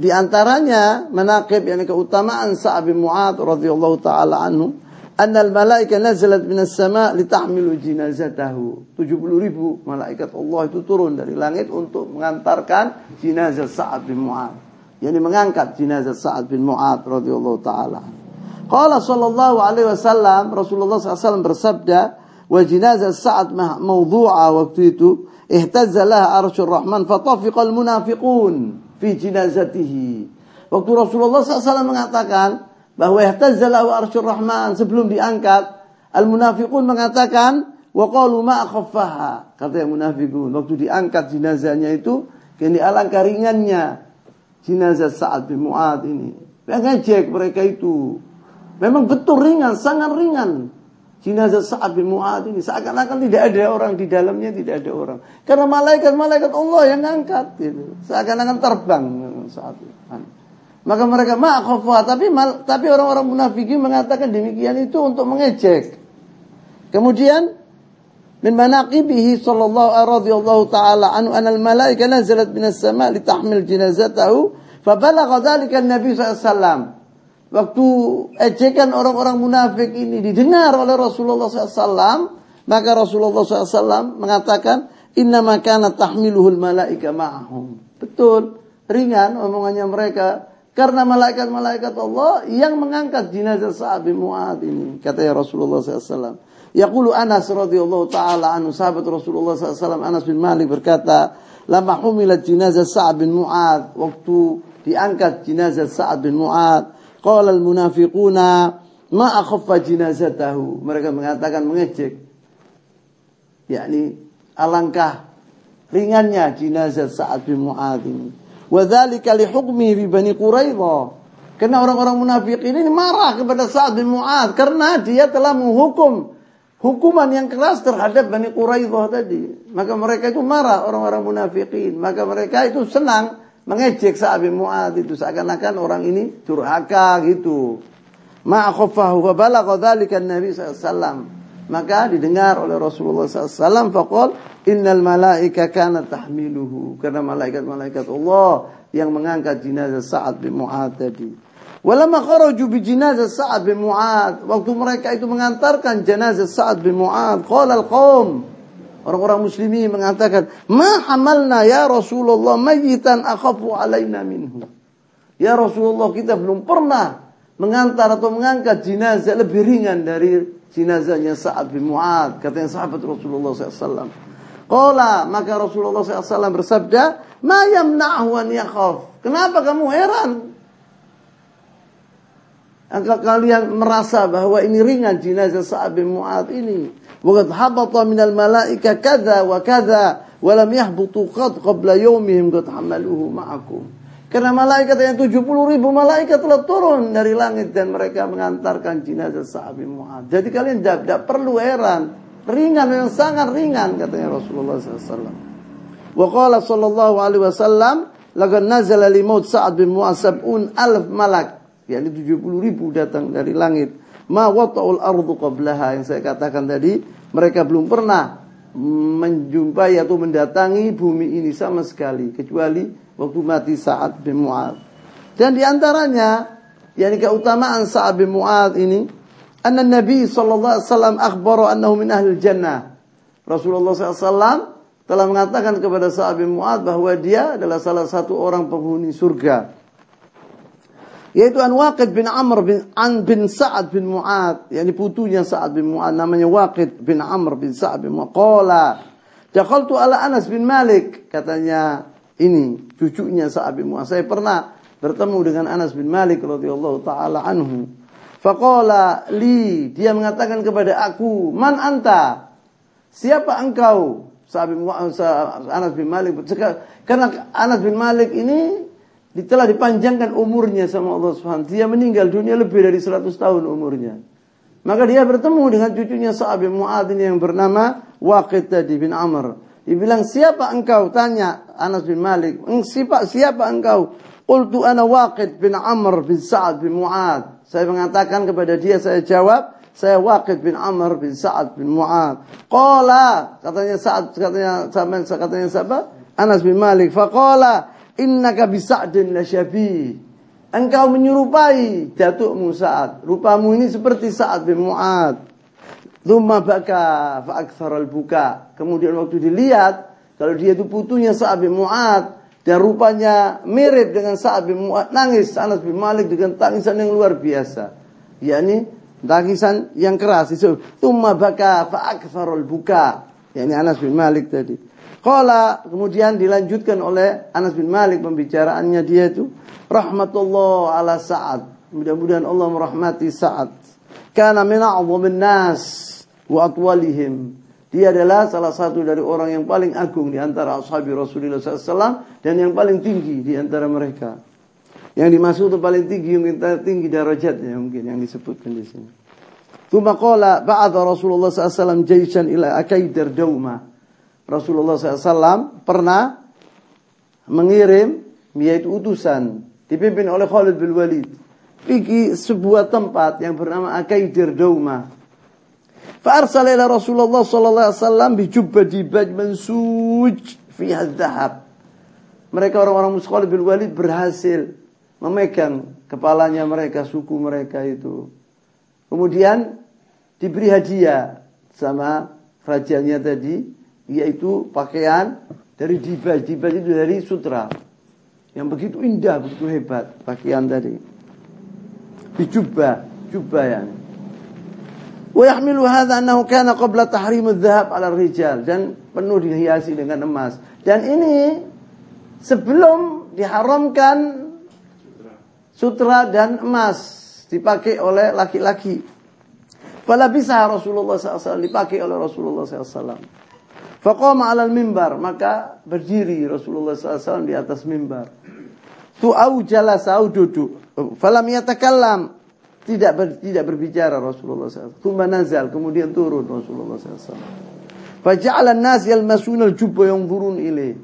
di antaranya menakib yang keutamaan Sa'ad bin Mu'ad radhiyallahu taala anhu anna al-malaika nazalat minas sama' litahmilu jinazatahu. 70 ribu malaikat Allah itu turun dari langit untuk mengantarkan jenazah Sa'ad bin Mu'ad. Yani mengangkat jenazah Sa'ad bin Mu'ad radhiyallahu taala. Qala sallallahu alaihi wasallam Rasulullah SAW bersabda wa jenazah Sa'ad mawdu'a waktu itu ihtazza laha arsyur rahman fatafiqal munafiqun fi jinazatihi. Waktu Rasulullah SAW mengatakan bahwa yahtazzalahu arsyur rahman sebelum diangkat al munafiqun mengatakan wa qalu ma akhaffaha. Kata yang munafiqun waktu diangkat jenazahnya itu kini alangkah ringannya jenazah Sa'ad bin Mu'ad ini. Ngejek mereka itu. Memang betul ringan sangat ringan. Jenazah Sa'ad bin Mu'ad ini seakan-akan tidak ada orang di dalamnya tidak ada orang. Karena malaikat-malaikat Allah yang ngangkat gitu. Seakan-akan terbang saat itu maka mereka ma'khafa tapi tapi orang-orang munafiki mengatakan demikian itu untuk mengejek. Kemudian min manaqibihi sallallahu radhiyallahu taala anhu anal malaika nazalat minas sama' litahmil janazatahu fabalagha dzalika an-nabi sallallahu Waktu ejekan orang-orang munafik ini didengar oleh Rasulullah SAW, maka Rasulullah SAW mengatakan, Inna makana tahmiluhul malaika ma'ahum. Betul, ringan omongannya mereka karena malaikat-malaikat Allah yang mengangkat jenazah Sa'ad bin Mu'ad ini. Kata ya Rasulullah SAW. Yaqulu Anas radhiyallahu taala anhu sahabat Rasulullah SAW Anas bin Malik berkata, "Lama humilat jenazah Sa'ad bin Mu'ad." Waktu diangkat jenazah Sa'ad bin Mu'ad, qala al-munafiquna ma akhaffa jenazatahu. Mereka mengatakan mengejek. yakni alangkah ringannya jenazah Sa'ad bin Mu'ad ini. Wadzalika li hukmi bi Bani Quraidah. Karena orang-orang munafik ini marah kepada Sa'ad bin Mu'ad karena dia telah menghukum hukuman yang keras terhadap Bani Quraidah tadi. Maka mereka itu marah orang-orang munafikin. Maka mereka itu senang mengejek Sa'ad bin Mu'ad itu seakan-akan orang ini durhaka gitu. Ma'akhafahu wa Nabi sallallahu maka didengar oleh Rasulullah SAW faqal innal malaika kana tahmiluhu. Karena malaikat-malaikat Allah yang mengangkat jenazah Sa'ad bin Mu'ad tadi. Walamma kharaju bi jenazah Sa'ad bin Mu'ad waktu mereka itu mengantarkan jenazah Sa'ad bin Mu'ad qala al-qaum orang-orang muslimin mengatakan ma hamalna ya Rasulullah mayitan akhafu alaina minhu? Ya Rasulullah kita belum pernah mengantar atau mengangkat jenazah lebih ringan dari jenazahnya Sa'ad bin Mu'ad katanya sahabat Rasulullah SAW Qala maka Rasulullah SAW bersabda ma yamna'hu an yakhaf kenapa kamu heran Angka kalian merasa bahwa ini ringan jenazah Sa'ad bin Mu'ad ini. Waqad habata minal malaika kadza wa kadza wa lam yahbutu qad qabla yawmihim qad hamaluhu ma'akum. Karena malaikat yang 70 ribu malaikat telah turun dari langit dan mereka mengantarkan jenazah sahabat Mu'ad. Jadi kalian tidak, perlu heran. ringan yang sangat ringan katanya Rasulullah SAW. Wa qala sallallahu alaihi wasallam laqad nazala li maut bin Mu'adz sab'un alf malak yakni 70 ribu datang dari langit ma wata'ul ardu qablaha yang saya katakan tadi mereka belum pernah menjumpai atau mendatangi bumi ini sama sekali kecuali waktu mati Sa'ad bin Mu'adz dan di antaranya yakni keutamaan Sa'ad bin Mu'adz ini anna Nabi sallallahu alaihi wasallam akhbara annahu min ahli jannah. Rasulullah SAW telah mengatakan kepada Sa'ad bin Mu'ad bahwa dia adalah salah satu orang penghuni surga. Yaitu An Waqid bin Amr bin An bin Sa'ad bin Mu'ad, yakni putunya Sa'ad bin Mu'ad namanya Waqid bin Amr bin Sa'ad bin Mu'ad. Qala ala Anas bin Malik katanya ini cucunya Sa'ad bin Mu'ad. Saya pernah bertemu dengan Anas bin Malik radhiyallahu taala anhu. Faqala li, dia mengatakan kepada aku, "Man anta?" Siapa engkau? Sahabat Anas bin Malik karena Anas bin Malik ini telah dipanjangkan umurnya sama Allah Subhanahu Dia meninggal dunia lebih dari 100 tahun umurnya. Maka dia bertemu dengan cucunya Sa'ab bin Mu'ad ini yang bernama Waqid tadi bin Amr. Dia bilang, "Siapa engkau?" tanya Anas bin Malik. "Siapa siapa engkau?" Qultu ana Waqid bin Amr bin Sa'ad bin Mu'ad. Saya mengatakan kepada dia, saya jawab, saya Waqid bin Amr bin Sa'ad bin Mu'ad. Qala, katanya Sa'ad, katanya katanya siapa? Anas bin Malik. Faqala, innaka bi Sa'din la syabi. Engkau menyerupai datukmu Sa'ad. Rupamu ini seperti Sa'ad bin Mu'ad. Thumma baka fa al-buka. Kemudian waktu dilihat, kalau dia itu putunya Sa'ad bin Mu'ad, dan rupanya mirip dengan Sa'ad bin Mu'ad nangis Anas bin Malik dengan tangisan yang luar biasa yakni tangisan yang keras itu tumma baka fa aktsarul buka yakni Anas bin Malik tadi Qala kemudian dilanjutkan oleh Anas bin Malik pembicaraannya dia itu rahmatullah ala Sa'ad mudah-mudahan Allah merahmati Sa'ad kana min a'dhamin nas wa atwalihim dia adalah salah satu dari orang yang paling agung di antara ashabi Rasulullah SAW dan yang paling tinggi di antara mereka. Yang dimaksud itu paling tinggi yang tinggi darajatnya mungkin yang disebutkan di sini. Tuma qala Rasulullah SAW jaishan ila akaidir dauma. Rasulullah SAW pernah mengirim yaitu utusan dipimpin oleh Khalid bin Walid pergi sebuah tempat yang bernama Akaidir Dauma. Fa'arsala ila Rasulullah sallallahu alaihi wasallam bi dibaj mansuj fi hadhab. Mereka orang-orang muskol bin Walid berhasil memegang kepalanya mereka, suku mereka itu. Kemudian diberi hadiah sama rajanya tadi yaitu pakaian dari dibaj. Dibaj itu dari sutra. Yang begitu indah, begitu hebat pakaian tadi. Dijubah, jubah yang Wa yahmilu hadha annahu kana qabla tahrim adh-dhahab rijal dan penuh dihiasi dengan emas. Dan ini sebelum diharamkan sutra dan emas dipakai oleh laki-laki. Fala bisa Rasulullah SAW dipakai oleh Rasulullah SAW. Faqama 'ala al-mimbar, maka berdiri Rasulullah SAW di atas mimbar. Tu'au jalasa duduk. Falam yatakallam tidak ber, tidak berbicara Rasulullah SAW. Thumma nazal, kemudian turun Rasulullah SAW. Faja'ala an-nas yalmasuna al-jubba yanzurun ilaih.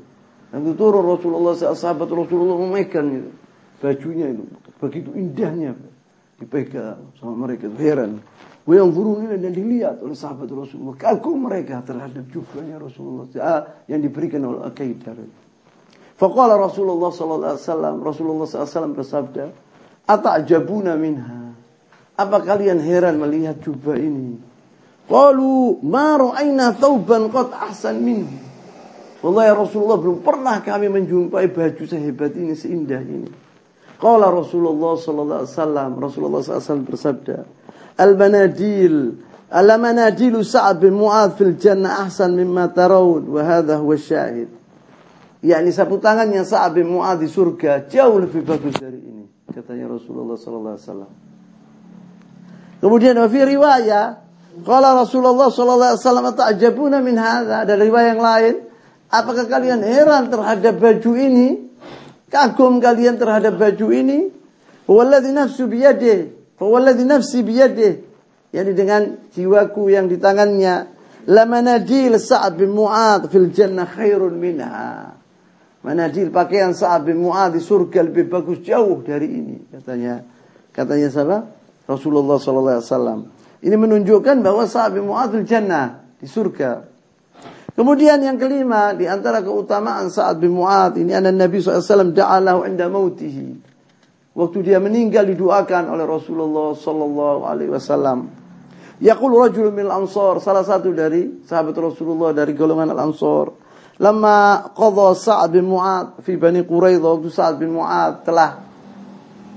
Lalu turun Rasulullah SAW, sahabat Rasulullah memegang itu. Bajunya itu begitu indahnya dipegang sama mereka heran. Wa yanzurun ilaih dan dilihat oleh sahabat Rasulullah. Kagum mereka terhadap jubbanya Rasulullah yang diberikan oleh Akaidah. Faqala Rasulullah sallallahu alaihi wasallam Rasulullah sallallahu bersabda, "Ata'jabuna minha?" Apa kalian heran melihat jubah ini? Qalu ma ra'ayna thawban qad ahsan minhu. Wallahi Rasulullah belum pernah kami menjumpai baju sehebat ini, seindah ini. Qala Rasulullah sallallahu alaihi wasallam, Rasulullah sallallahu bersabda, "Al-manadil, al-manadilu Sa'ad bin Mu'adz fil jannah ahsan mimma tarawun wa hadha huwa syahid." yakni sapu tangannya Sa'ad bin Mu'adz di surga jauh lebih bagus dari ini, katanya Rasulullah sallallahu alaihi wasallam. Kemudian fi riwayat kalau Rasulullah sallallahu alaihi wasallam ta'jabuna min hadza. Ada riwayat yang lain, apakah kalian heran terhadap baju ini? Kagum kalian terhadap baju ini? Walladzi nafsu biyadihi, walladzi nafsi biyadihi. Yani dengan jiwaku yang di tangannya. Lamanadil Sa'ad bin Mu'ad fil jannah khairun minha. Manadil pakaian Sa'ad bin Mu'ad di surga lebih bagus jauh dari ini katanya. Katanya siapa? Rasulullah wasallam. Ini menunjukkan bahwa Sa'ad bin Mu'ad fil jannah di surga. Kemudian yang kelima di antara keutamaan Sa'ad bin Mu'ad ini ada Nabi SAW da'alahu inda mautihi. Waktu dia meninggal didoakan oleh Rasulullah sallallahu alaihi wasallam. Yaqul rajul min al-ansar, salah satu dari sahabat Rasulullah dari golongan al-ansar. Lama qadha Sa'ad bin Mu'ad fi Bani Quraidah, waktu Sa'ad bin Mu'ad telah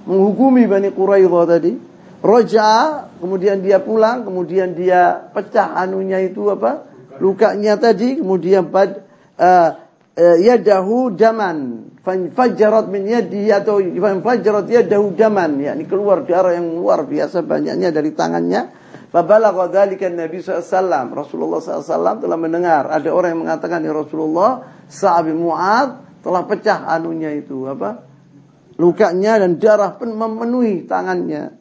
menghukumi Bani Quraidah tadi, roja, kemudian dia pulang, kemudian dia pecah anunya itu apa? Lukanya tadi, kemudian bad, uh, uh, yadahu daman fanfajarat min yadihi atau fanfajarat yadahu daman yakni keluar darah yang luar biasa banyaknya dari tangannya Fabalagha dzalika Nabi SAW. Rasulullah SAW telah mendengar ada orang yang mengatakan ya Rasulullah, Sa'ab Mu'ad telah pecah anunya itu apa? Lukanya dan darah pun memenuhi tangannya.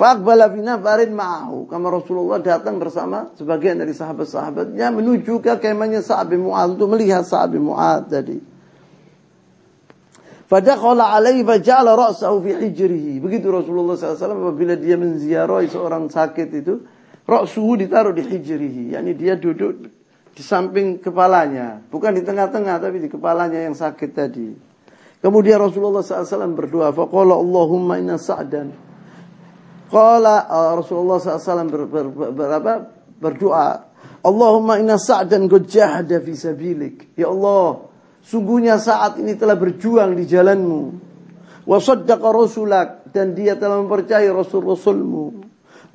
Faqbala fi nafarin ma'ahu. Kama Rasulullah datang bersama sebagian dari sahabat-sahabatnya menuju ke kemahnya Sa'ab Mu'ad untuk melihat Sa'ab Mu'ad tadi. Fadakhala alaihi faja'ala ra'sahu fi hijrihi. Begitu Rasulullah SAW apabila dia menziarahi seorang sakit itu, ra'suhu ditaruh di hijrihi. Yani dia duduk di samping kepalanya. Bukan di tengah-tengah, tapi di kepalanya yang sakit tadi. Kemudian Rasulullah SAW berdoa. Faqala Allahumma inna sa'dan. Qala uh, Rasulullah SAW ber, ber, ber, ber, berdoa. Allahumma inna sa'dan qad jahada fi sabilik. Ya Allah, Sungguhnya saat ini telah berjuang di jalanmu. Wa rasulak. Dan dia telah mempercayai rasul-rasulmu.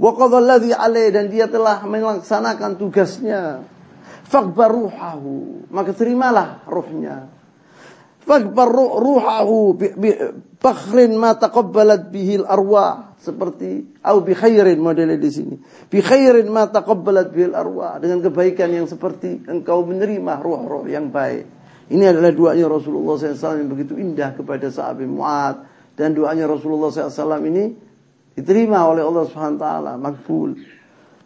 Wa qadalladhi alaih. Dan dia telah melaksanakan tugasnya. Fakbar ruhahu. Maka terimalah ruhnya. Fakbar ruhahu. Bakhrin ma taqabbalat bihil arwah. Seperti au bi khairin modelnya di sini. Bi khairin ma taqabbalat bihil arwah dengan kebaikan yang seperti engkau menerima ruh-ruh yang baik. Ini adalah doanya Rasulullah SAW yang begitu indah kepada sahabat Mu'ad. Dan doanya Rasulullah SAW ini diterima oleh Allah SWT. Makbul.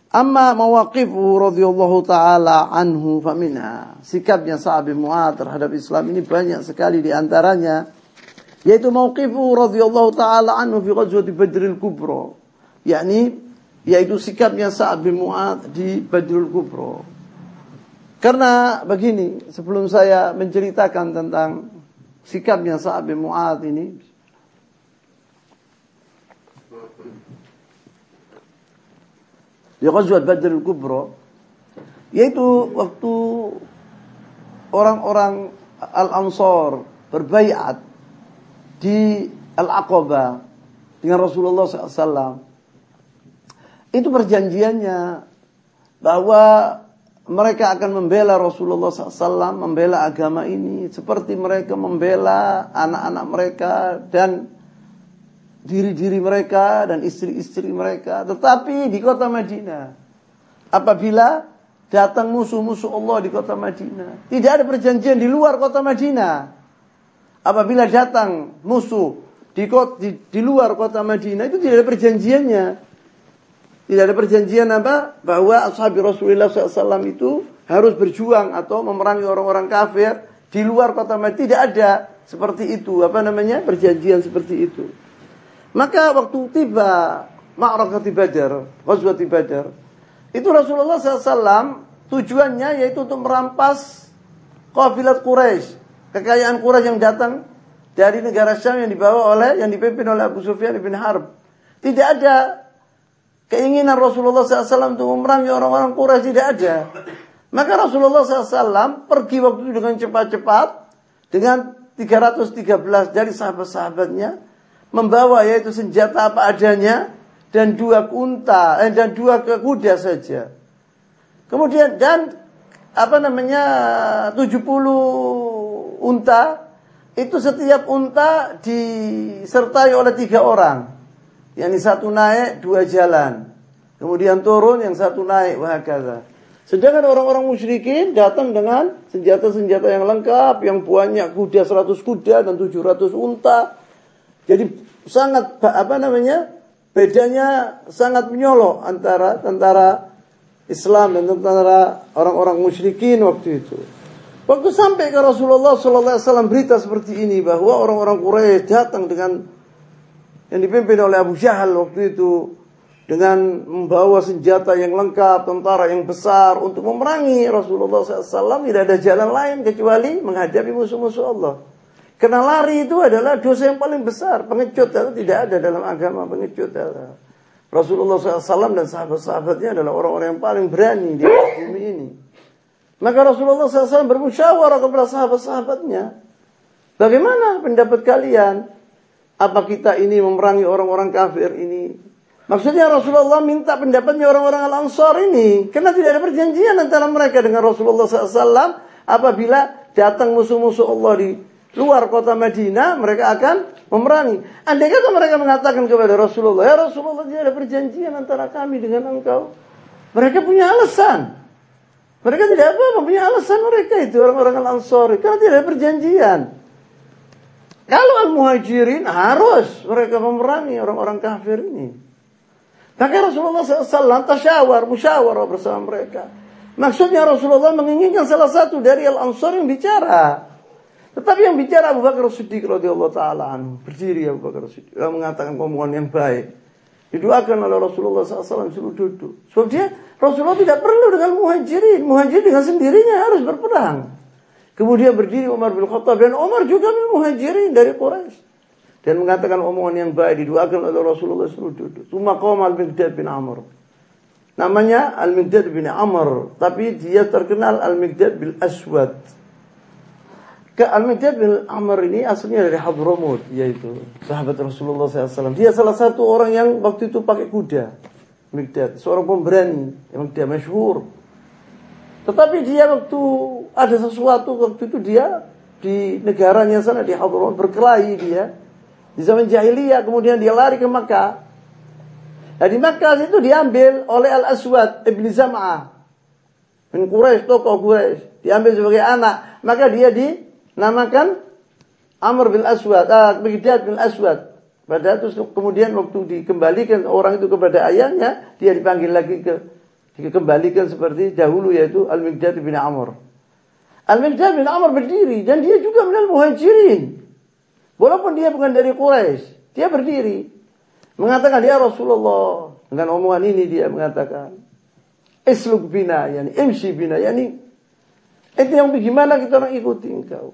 Amma mawaqifuhu radhiyallahu taala anhu faminha. Sikapnya sahabat Mu'ad terhadap Islam ini banyak sekali di antaranya yaitu mauqifuhu radhiyallahu taala anhu fi ghazwati Badril Kubra. yakni yaitu sikapnya Sa'ad bin Mu'ad di Badrul Kubra. Karena begini, sebelum saya menceritakan tentang sikapnya Sa'ad bin Mu'ad ini, di Ghazwat Badr al-Kubra, yaitu waktu orang-orang Al-Ansar berbaiat di Al-Aqabah dengan Rasulullah SAW. Itu perjanjiannya bahwa mereka akan membela Rasulullah SAW, membela agama ini seperti mereka membela anak-anak mereka dan diri-diri mereka dan istri-istri mereka. Tetapi di kota Madinah, apabila datang musuh-musuh Allah di kota Madinah, tidak ada perjanjian di luar kota Madinah. Apabila datang musuh di, di, di luar kota Madinah, itu tidak ada perjanjiannya. Tidak ada perjanjian apa? Bahwa ashabi Rasulullah SAW itu harus berjuang atau memerangi orang-orang kafir di luar kota Madinah. Tidak ada seperti itu. Apa namanya? Perjanjian seperti itu. Maka waktu tiba Ma'rakati Badar, Ghazwati Badar, itu Rasulullah SAW tujuannya yaitu untuk merampas kafilat Quraisy, kekayaan Quraisy yang datang dari negara Syam yang dibawa oleh yang dipimpin oleh Abu Sufyan bin Harb. Tidak ada Keinginan Rasulullah SAW untuk memerangi orang-orang Quraisy tidak ada. Maka Rasulullah SAW pergi waktu itu dengan cepat-cepat dengan 313 dari sahabat-sahabatnya membawa yaitu senjata apa adanya dan dua unta eh, dan dua kuda saja. Kemudian dan apa namanya 70 unta itu setiap unta disertai oleh tiga orang. Yang satu naik, dua jalan. Kemudian turun, yang satu naik, wahakaza. Sedangkan orang-orang musyrikin datang dengan senjata-senjata yang lengkap, yang banyak kuda 100 kuda dan 700 unta. Jadi sangat apa namanya? Bedanya sangat menyolok antara tentara Islam dan tentara orang-orang musyrikin waktu itu. Waktu sampai ke Rasulullah Wasallam berita seperti ini bahwa orang-orang Quraisy datang dengan yang dipimpin oleh Abu Jahal waktu itu dengan membawa senjata yang lengkap, tentara yang besar untuk memerangi Rasulullah SAW. Tidak ada jalan lain kecuali menghadapi musuh-musuh Allah. Karena lari itu adalah dosa yang paling besar. Pengecut itu tidak ada dalam agama pengecut. Rasulullah SAW dan sahabat-sahabatnya adalah orang-orang yang paling berani di bumi ini. Maka Rasulullah SAW bermusyawarah kepada sahabat-sahabatnya. Bagaimana pendapat kalian? Apa kita ini memerangi orang-orang kafir ini? Maksudnya Rasulullah minta pendapatnya orang-orang Al-Ansar ini. Karena tidak ada perjanjian antara mereka dengan Rasulullah SAW. Apabila datang musuh-musuh Allah di luar kota Madinah, mereka akan memerangi. Andai kata mereka mengatakan kepada Rasulullah, ya Rasulullah tidak ada perjanjian antara kami dengan engkau. Mereka punya alasan. Mereka tidak apa mempunyai alasan mereka itu orang-orang Al-Ansari karena tidak ada perjanjian. Kalau Al-Muhajirin harus mereka memerangi orang-orang kafir ini. Maka Rasulullah SAW tasyawar, musyawarah bersama mereka. Maksudnya Rasulullah menginginkan salah satu dari Al-Ansar yang bicara. Tetapi yang bicara Abu Bakar Siddiq radhiyallahu taala berdiri Abu Bakar Siddiq mengatakan omongan yang baik. Didoakan oleh Rasulullah SAW suruh duduk. Sebab dia Rasulullah tidak perlu dengan muhajirin. Muhajirin dengan sendirinya harus berperang. Kemudian berdiri Umar bin Khattab dan Umar juga muhajirin dari Quraisy dan mengatakan omongan yang baik didoakan oleh Rasulullah duduk. Cuma kaum Al-Miqdad bin Amr. Namanya Al-Miqdad bin Amr, tapi dia terkenal Al-Miqdad bin Aswad. Ke Al-Miqdad bin Amr ini aslinya dari Hadramut, yaitu sahabat Rasulullah SAW. Dia salah satu orang yang waktu itu pakai kuda. Miqdad, seorang pemberani, yang dia masyhur. Tetapi dia waktu ada sesuatu waktu itu dia di negaranya sana di Hadramut berkelahi dia di zaman jahiliyah kemudian dia lari ke Makkah. Nah di Makkah itu diambil oleh Al-Aswad Ibn Zam'ah. Bin Quraisy, tokoh Quraisy. Diambil sebagai anak. Maka dia di namakan Amr bin Aswad, ah, Bigdad bin Aswad. Pada terus kemudian waktu dikembalikan orang itu kepada ayahnya, dia dipanggil lagi ke dikembalikan seperti dahulu yaitu Al-Miqdad bin Amr. Al-Miqdad bin Amr berdiri dan dia juga minal muhajirin. Walaupun dia bukan dari Quraisy, dia berdiri mengatakan ya Rasulullah dengan omongan ini dia mengatakan Isluk bina, yani imsi bina, yani itu yang bagaimana kita orang ikuti engkau.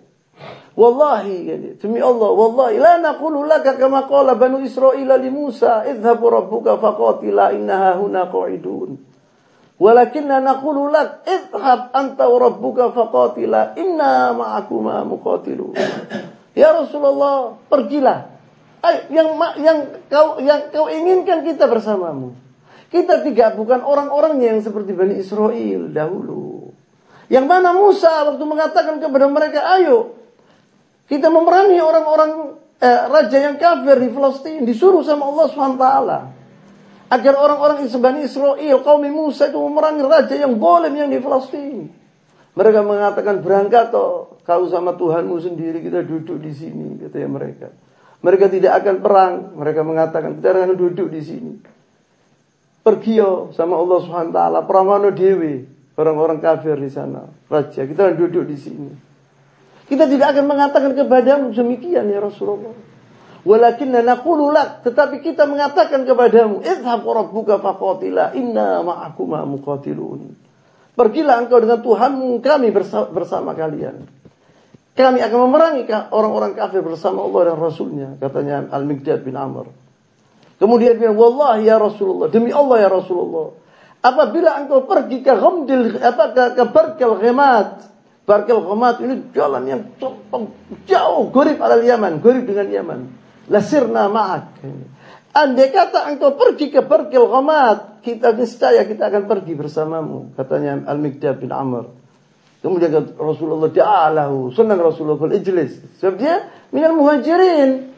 Wallahi yani, demi Allah, wallahi la naqulu laka kama qala banu Israil li Musa, idhhabu rabbuka faqatila innaha huna qa'idun. Walakinna naqulu lak idhhab anta wa rabbuka faqatila inna ma'akuma muqatilun. Ya Rasulullah, pergilah. Ayo, yang yang kau yang kau inginkan kita bersamamu. Kita tidak bukan orang-orang yang seperti Bani Israel dahulu. Yang mana Musa waktu mengatakan kepada mereka, ayo kita memerangi orang-orang eh, raja yang kafir di Palestina, disuruh sama Allah SWT. Agar orang-orang Bani Israel, kaum Musa itu memerangi raja yang boleh yang di Palestina. Mereka mengatakan berangkat toh, kau sama Tuhanmu sendiri kita duduk di sini, katanya mereka. Mereka tidak akan perang, mereka mengatakan kita akan duduk di sini. Pergi yo sama Allah Subhanahu wa taala, dewi, orang-orang kafir di sana. Raja, kita akan duduk di sini. Kita tidak akan mengatakan kepadamu demikian ya Rasulullah. Walakinna naqulu lak, tetapi kita mengatakan kepadamu, idhhab rabbuka faqatila inna ma'akuma muqatilun. Pergilah engkau dengan Tuhanmu, kami bersama kalian. Kami akan memerangi orang-orang kafir bersama Allah dan Rasulnya, katanya Al-Miqdad bin Amr. Kemudian dia Wallah ya Rasulullah, demi Allah ya Rasulullah. Apabila engkau pergi ke Ghamdil, apa ke, ke Barkal Ghamat, Barkal Ghamat ini jalan yang jauh, gurib ala Yaman, gurib dengan Yaman. Lasirna ma'ak. Andai kata engkau pergi ke Barkal Ghamat, kita niscaya kita akan pergi bersamamu, katanya Al-Miqdad bin Amr. Kemudian Rasulullah Ta'alahu, senang Rasulullah ijlis. Sebab dia minal muhajirin.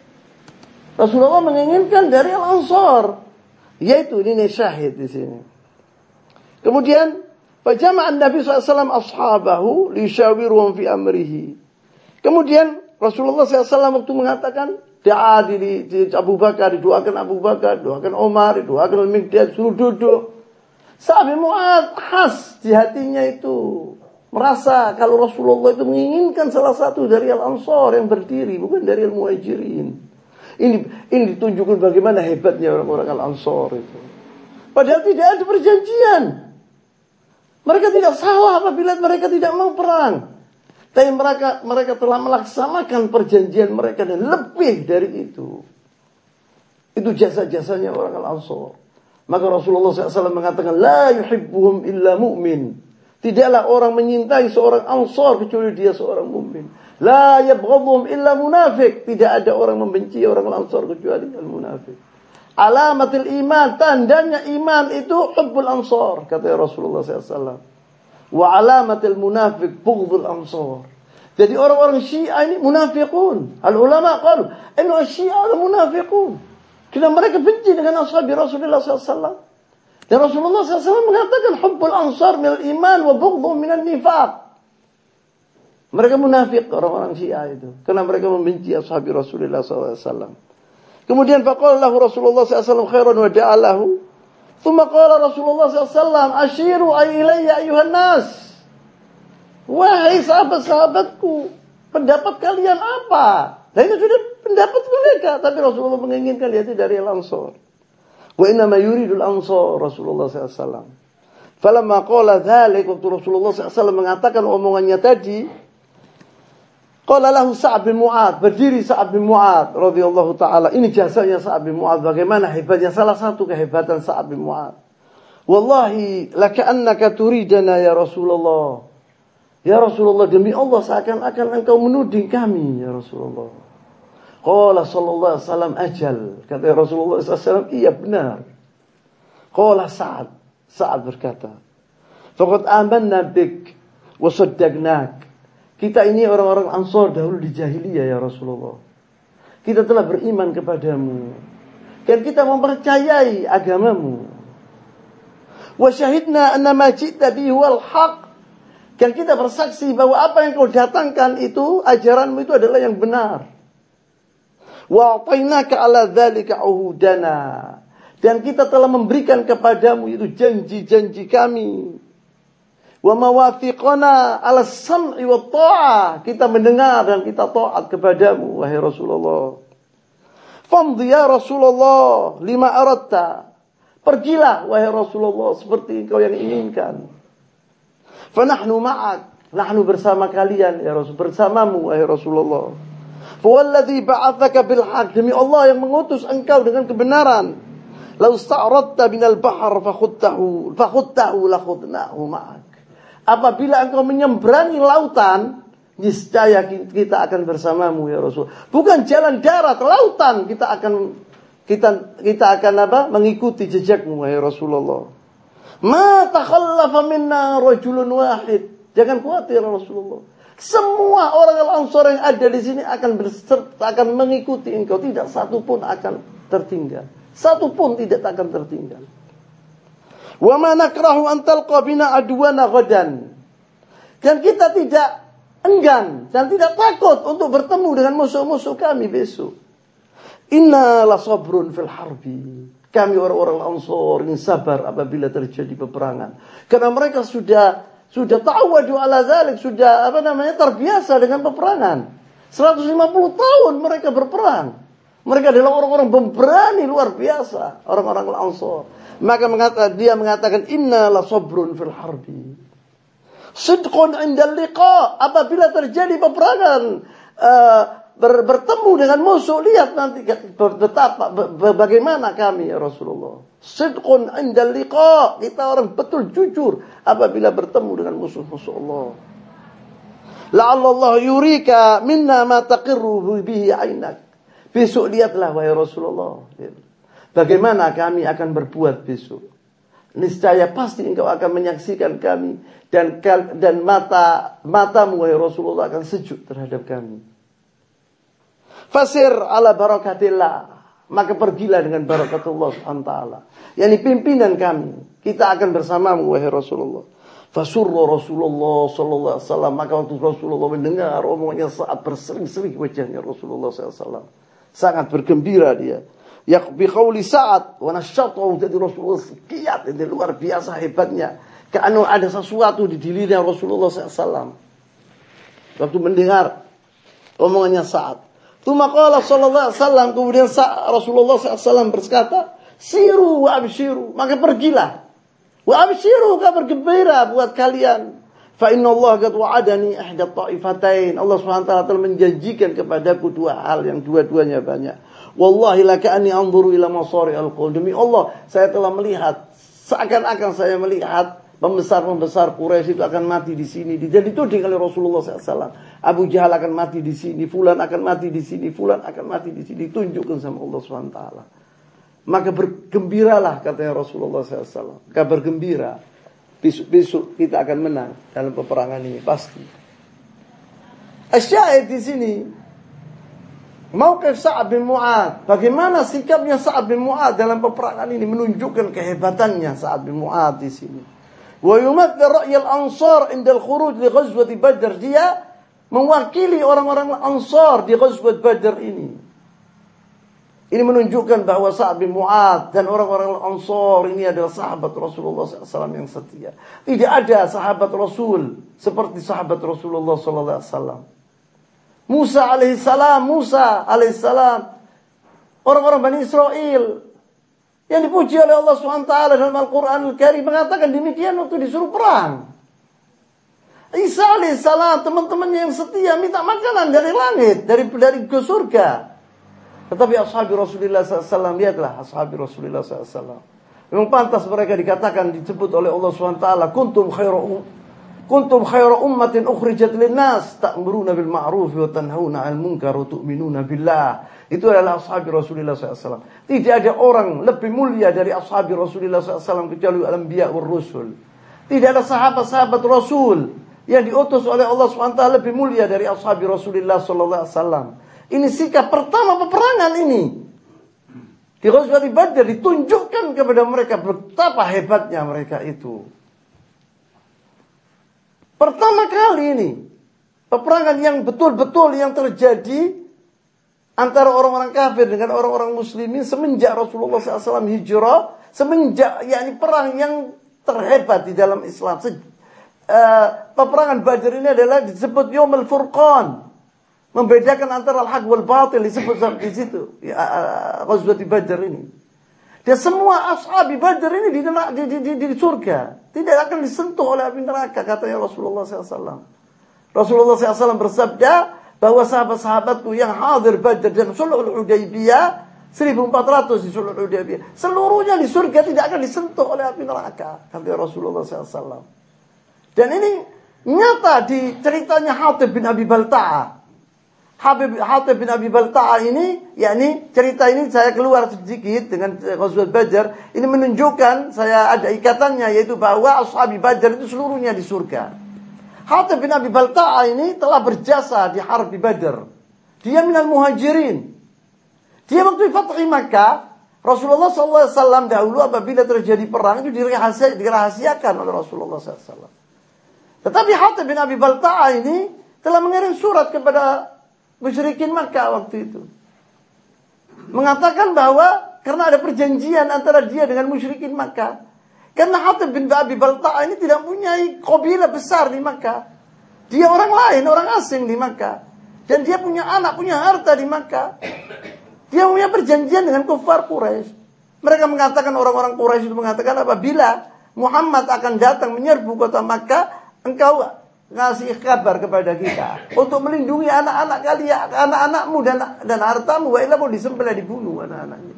Rasulullah menginginkan dari Al-Ansar. Yaitu ini syahid di sini. Kemudian Fajama'an Nabi SAW ashabahu lisyawiruhum fi amrihi. Kemudian Rasulullah SAW waktu mengatakan Da'a di, di Abu Bakar, didoakan Abu Bakar, doakan Umar, didoakan Al-Miqdad, suruh duduk. Sa'ad bin Mu'ad khas di hatinya itu merasa kalau Rasulullah itu menginginkan salah satu dari Al-Ansar yang berdiri, bukan dari Al-Muhajirin. Ini ini ditunjukkan bagaimana hebatnya orang-orang Al-Ansar itu. Padahal tidak ada perjanjian. Mereka tidak salah apabila mereka tidak mau perang. Tapi mereka mereka telah melaksanakan perjanjian mereka dan lebih dari itu. Itu jasa-jasanya orang Al-Ansar. Maka Rasulullah SAW mengatakan, La yuhibbuhum illa mu'min. Tidaklah orang menyintai seorang ansar kecuali dia seorang mukmin. La yabghadhum illa munafik. Tidak ada orang membenci orang ansar kecuali al munafik. Alamatil iman, tandanya iman itu hubbul ansar, kata Rasulullah SAW. Wa alamatil munafik bughdul ansar. Jadi orang-orang Syiah ini munafiqun. Al ulama qalu, "Inna Syiah munafiqun." Kita mereka benci dengan ashabi Rasulullah SAW. Dan Rasulullah SAW mengatakan hubbul ansar minal iman wa bughdhu minal nifaq. Mereka munafik orang-orang Syiah itu. Karena mereka membenci ashabi Rasulullah SAW. Kemudian faqala Rasulullah SAW khairan wa da'alahu. Thumma qala Rasulullah SAW ashiru ay ilayya ayuhan nas. Wahai sahabat-sahabatku, pendapat kalian apa? Nah ini sudah pendapat mereka. Tapi Rasulullah menginginkan lihat dari Al-Ansar. Wa inna ma yuridul ansar Rasulullah SAW. Falamma qala dhalik waktu Rasulullah SAW mengatakan omongannya tadi, Qala lahu Sa'ad bin Mu'ad, berdiri Sa'ad bin Mu'ad radhiyallahu taala. Ini jasanya Sa'ad bin Mu'ad, bagaimana hebatnya salah satu kehebatan Sa'ad bin Mu'ad. Wallahi laka'annaka turidana ya Rasulullah. Ya Rasulullah demi Allah seakan-akan engkau menuding kami ya Rasulullah. Qala sallallahu alaihi wasallam ajal. Kata Rasulullah SAW, iya benar. Qala Sa'ad. Sa'ad berkata, Faqad amanna bik wa saddaqnak. Kita ini orang-orang Ansor dahulu di jahiliyah ya Rasulullah. Kita telah beriman kepadamu. Dan kita mempercayai agamamu. Wa syahidna anna ma haq. Dan kita bersaksi bahwa apa yang kau datangkan itu, ajaranmu itu adalah yang benar. Wa atainaka ala dzalika uhudana. Dan kita telah memberikan kepadamu itu janji-janji kami. Wa mawathiqana ala sam'i wa ta'ah. Kita mendengar dan kita taat kepadamu wahai Rasulullah. Famdi ya Rasulullah lima aratta. Pergilah wahai Rasulullah seperti engkau yang inginkan. Fanahnu ma'ak. Nahnu bersama kalian ya Rasul. Bersamamu wahai Rasulullah. Fawalladhi ba'athaka bil haq. Demi Allah yang mengutus engkau dengan kebenaran. Lau sta'radta binal bahar fakhuttahu. Fakhuttahu lakhudnahu ma'ak. Apabila engkau menyembrangi lautan. Niscaya kita akan bersamamu ya Rasul. Bukan jalan darat, lautan kita akan kita kita akan apa? Mengikuti jejakmu ya Rasulullah. Ma takhallafa minna rajulun wahid. Jangan khawatir ya Rasulullah. Semua orang Al-Ansar yang ada di sini akan berserta, akan mengikuti engkau. Tidak satu pun akan tertinggal. Satu pun tidak akan tertinggal. Wa ma nakrahu an talqa. Dan kita tidak enggan dan tidak takut untuk bertemu dengan musuh-musuh kami besok. Inna la sabrun fil harbi. Kami orang-orang Ansor ini sabar apabila terjadi peperangan. Karena mereka sudah sudah ta'awadu ala zalik, sudah apa namanya terbiasa dengan peperangan. 150 tahun mereka berperang. Mereka adalah orang-orang pemberani luar biasa, orang-orang Ansor. Maka mengata, dia mengatakan inna la sabrun fil harbi. Sidqun indal liqa apabila terjadi peperangan uh, ber, bertemu dengan musuh lihat nanti betapa bagaimana kami ya Rasulullah. Sidqun indal liqa kita orang betul jujur apabila bertemu dengan musuh-musuh Allah. La'allallah yurika minna ma taqirru bihi ainak. Besok lihatlah wahai Rasulullah. Bagaimana kami akan berbuat besok. Niscaya pasti engkau akan menyaksikan kami dan dan mata matamu wahai Rasulullah akan sejuk terhadap kami. Fasir ala barakatillah. Maka pergilah dengan barakatullah wa ta'ala. Yani pimpinan kami. Kita akan bersamamu wahai Rasulullah. Fasurra Rasulullah sallallahu alaihi wasallam. Maka waktu Rasulullah mendengar omongannya saat berseri-seri wajahnya Rasulullah sallallahu. Sangat bergembira dia. Ya bi qauli Sa'ad wa nasyatahu jadi Rasulullah sekiat ini luar biasa hebatnya. Karena ada sesuatu di dirinya Rasulullah SAW. Waktu mendengar omongannya Sa'ad. Tuma qala sallallahu alaihi wasallam kemudian Rasulullah SAW berkata, "Siru wa abshiru." Maka pergilah. Wa abshiru kabar gembira buat kalian. Fa inna Allah qad wa'adani ihda ta'ifatain. Allah SWT telah menjanjikan kepadaku dua hal yang dua-duanya banyak. Wallahi laka'ani anzuru ila masari al-qaul. Demi Allah, saya telah melihat seakan-akan saya melihat Pembesar-pembesar Quraisy itu akan mati di sini. Dan dituding oleh Rasulullah SAW. Abu Jahal akan mati di sini. Fulan akan mati di sini. Fulan akan mati di sini. Ditunjukkan sama Allah SWT. Maka bergembiralah katanya Rasulullah SAW. Kabar gembira. Besok-besok kita akan menang dalam peperangan ini. Pasti. Asyahid di sini. Mauqif Sa'ad bin Mu'ad. Bagaimana sikapnya Sa'ad bin Mu'ad dalam peperangan ini menunjukkan kehebatannya Sa'ad bin Mu'ad di sini. Wa yumathil ra'yal Ansar indal khuruj li ghazwati Badr. Dia mewakili orang-orang Ansar di ghazwat Badr ini. Ini menunjukkan bahwa Sa'ad bin Mu'ad dan orang-orang Ansar ini adalah sahabat Rasulullah SAW yang setia. Tidak ada sahabat Rasul seperti sahabat Rasulullah SAW. Musa alaihissalam, Musa alaihissalam, orang-orang Bani Israel yang dipuji oleh Allah SWT dalam Al-Quran Al-Karim mengatakan demikian waktu disuruh perang. Isa alaihissalam teman-temannya yang setia minta makanan dari langit, dari dari ke surga. Tetapi ashabi Rasulullah SAW lihatlah ashabi Rasulullah SAW. Memang pantas mereka dikatakan disebut oleh Allah SWT kuntum khairu kuntum khairu ummatin ukhrijat linnas ta'muruna bil ma'ruf wa tanhauna 'anil munkar wa tu'minuna billah. Itu adalah ashabi Rasulullah SAW. Tidak ada orang lebih mulia dari ashabi Rasulullah SAW kecuali al-anbiya wa rusul. Tidak ada sahabat-sahabat Rasul yang diutus oleh Allah SWT lebih mulia dari ashabi Rasulullah SAW. Ini sikap pertama peperangan ini. Di Ghazwat Badr ditunjukkan kepada mereka betapa hebatnya mereka itu. Pertama kali ini peperangan yang betul-betul yang terjadi antara orang-orang kafir dengan orang-orang muslimin semenjak Rasulullah SAW hijrah, semenjak yakni perang yang terhebat di dalam Islam. Se, uh, peperangan Badr ini adalah disebut Yom Al-Furqan. Membedakan antara al-haq wal batil disebut di situ. Ya, uh, Badr ini. Dan semua ashabi Badr ini di, di, di, di, di surga. Tidak akan disentuh oleh api neraka katanya Rasulullah SAW. Rasulullah SAW bersabda, bahwa sahabat-sahabatku yang hadir Badr dan Sulhul Hudaybiyah 1400 di Sulhul Hudaybiyah seluruhnya di surga tidak akan disentuh oleh api neraka kata Rasulullah SAW dan ini nyata di ceritanya Hatib bin Abi Balta'a Habib Hatib bin Abi Balta'a ini yakni cerita ini saya keluar sedikit dengan Ghazwat Badar ini menunjukkan saya ada ikatannya yaitu bahwa ashabi Badar itu seluruhnya di surga Hatib bin Abi Balta'a ini telah berjasa di Harbi Badr. Dia minal muhajirin. Dia waktu Fatih Makkah, Rasulullah SAW dahulu apabila terjadi perang itu dirahasia, dirahasiakan oleh Rasulullah SAW. Tetapi Hatib bin Abi Balta'a ini telah mengirim surat kepada musyrikin Makkah waktu itu. Mengatakan bahwa karena ada perjanjian antara dia dengan musyrikin Makkah. Karena Hatib bin Abi Balta'a ini tidak punya kabilah besar di Makkah. Dia orang lain, orang asing di Makkah. Dan dia punya anak, punya harta di Makkah. Dia punya perjanjian dengan kufar Quraisy. Mereka mengatakan orang-orang Quraisy itu mengatakan apabila Muhammad akan datang menyerbu kota Makkah, engkau ngasih kabar kepada kita untuk melindungi anak-anak kalian, anak-anakmu dan dan hartamu. Wa mau disembelih dibunuh anak-anaknya.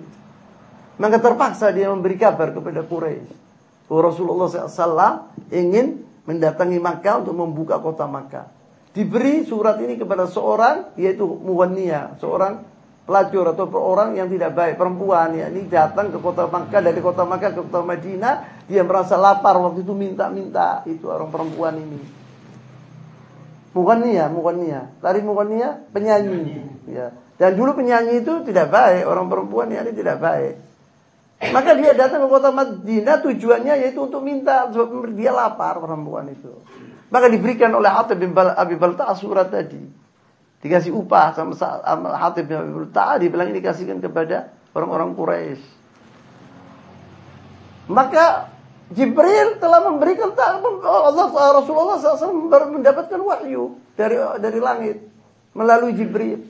Maka terpaksa dia memberi kabar kepada Quraisy. Rasulullah SAW ingin mendatangi Makkah untuk membuka kota Makkah. Diberi surat ini kepada seorang yaitu Muwanniya, seorang pelacur atau orang yang tidak baik, perempuan ya ini datang ke kota Makkah dari kota Makkah ke kota Madinah, dia merasa lapar waktu itu minta-minta itu orang perempuan ini. Muwanniya, Muwanniya. Tari Muwanniya penyanyi ya. Dan dulu penyanyi itu tidak baik, orang perempuan ini tidak baik. Maka dia datang ke kota Madinah tujuannya yaitu untuk minta sebab dia lapar perempuan itu. Maka diberikan oleh Hatib bin Abi Balta'a surat tadi. Dikasih upah sama Hatib bin Abi Balta'a dia bilang ini kasihkan kepada orang-orang Quraisy. Maka Jibril telah memberikan Allah Rasulullah SAW mendapatkan wahyu dari dari langit melalui Jibril.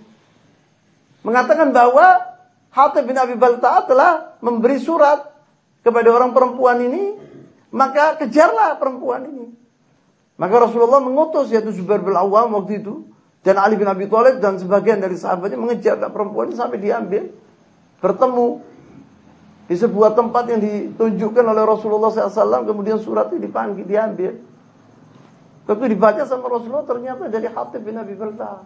Mengatakan bahwa Hatib bin Abi Balta telah memberi surat kepada orang perempuan ini maka kejarlah perempuan ini. Maka Rasulullah mengutus yaitu Zubair bin Awam waktu itu dan Ali bin Abi Thalib dan sebagian dari sahabatnya mengejar perempuan ini sampai diambil bertemu di sebuah tempat yang ditunjukkan oleh Rasulullah SAW kemudian surat itu dipanggil diambil. Tapi dibaca sama Rasulullah ternyata dari Hatib bin Abi Balta.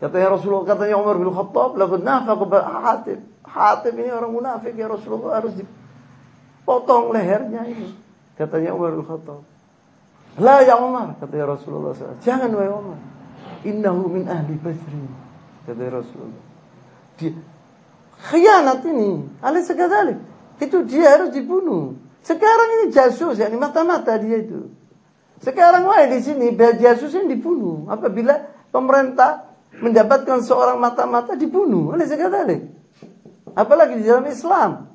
Katanya Rasulullah katanya Umar bin Khattab lagu nafaq Hatib Hatib ini orang munafik ya Rasulullah harus dipotong lehernya ini katanya Umar bin Khattab. La ya Umar katanya Rasulullah SAW jangan wahai Umar. Innahu min ahli Badri katanya Rasulullah. Dia Khianat ini, alis sekadalik. Itu dia harus dibunuh. Sekarang ini jasus, ya, ini mata-mata dia itu. Sekarang wah di sini jasus yang dibunuh. Apabila pemerintah mendapatkan seorang mata-mata dibunuh, alis sekadalik. Apalagi di dalam Islam.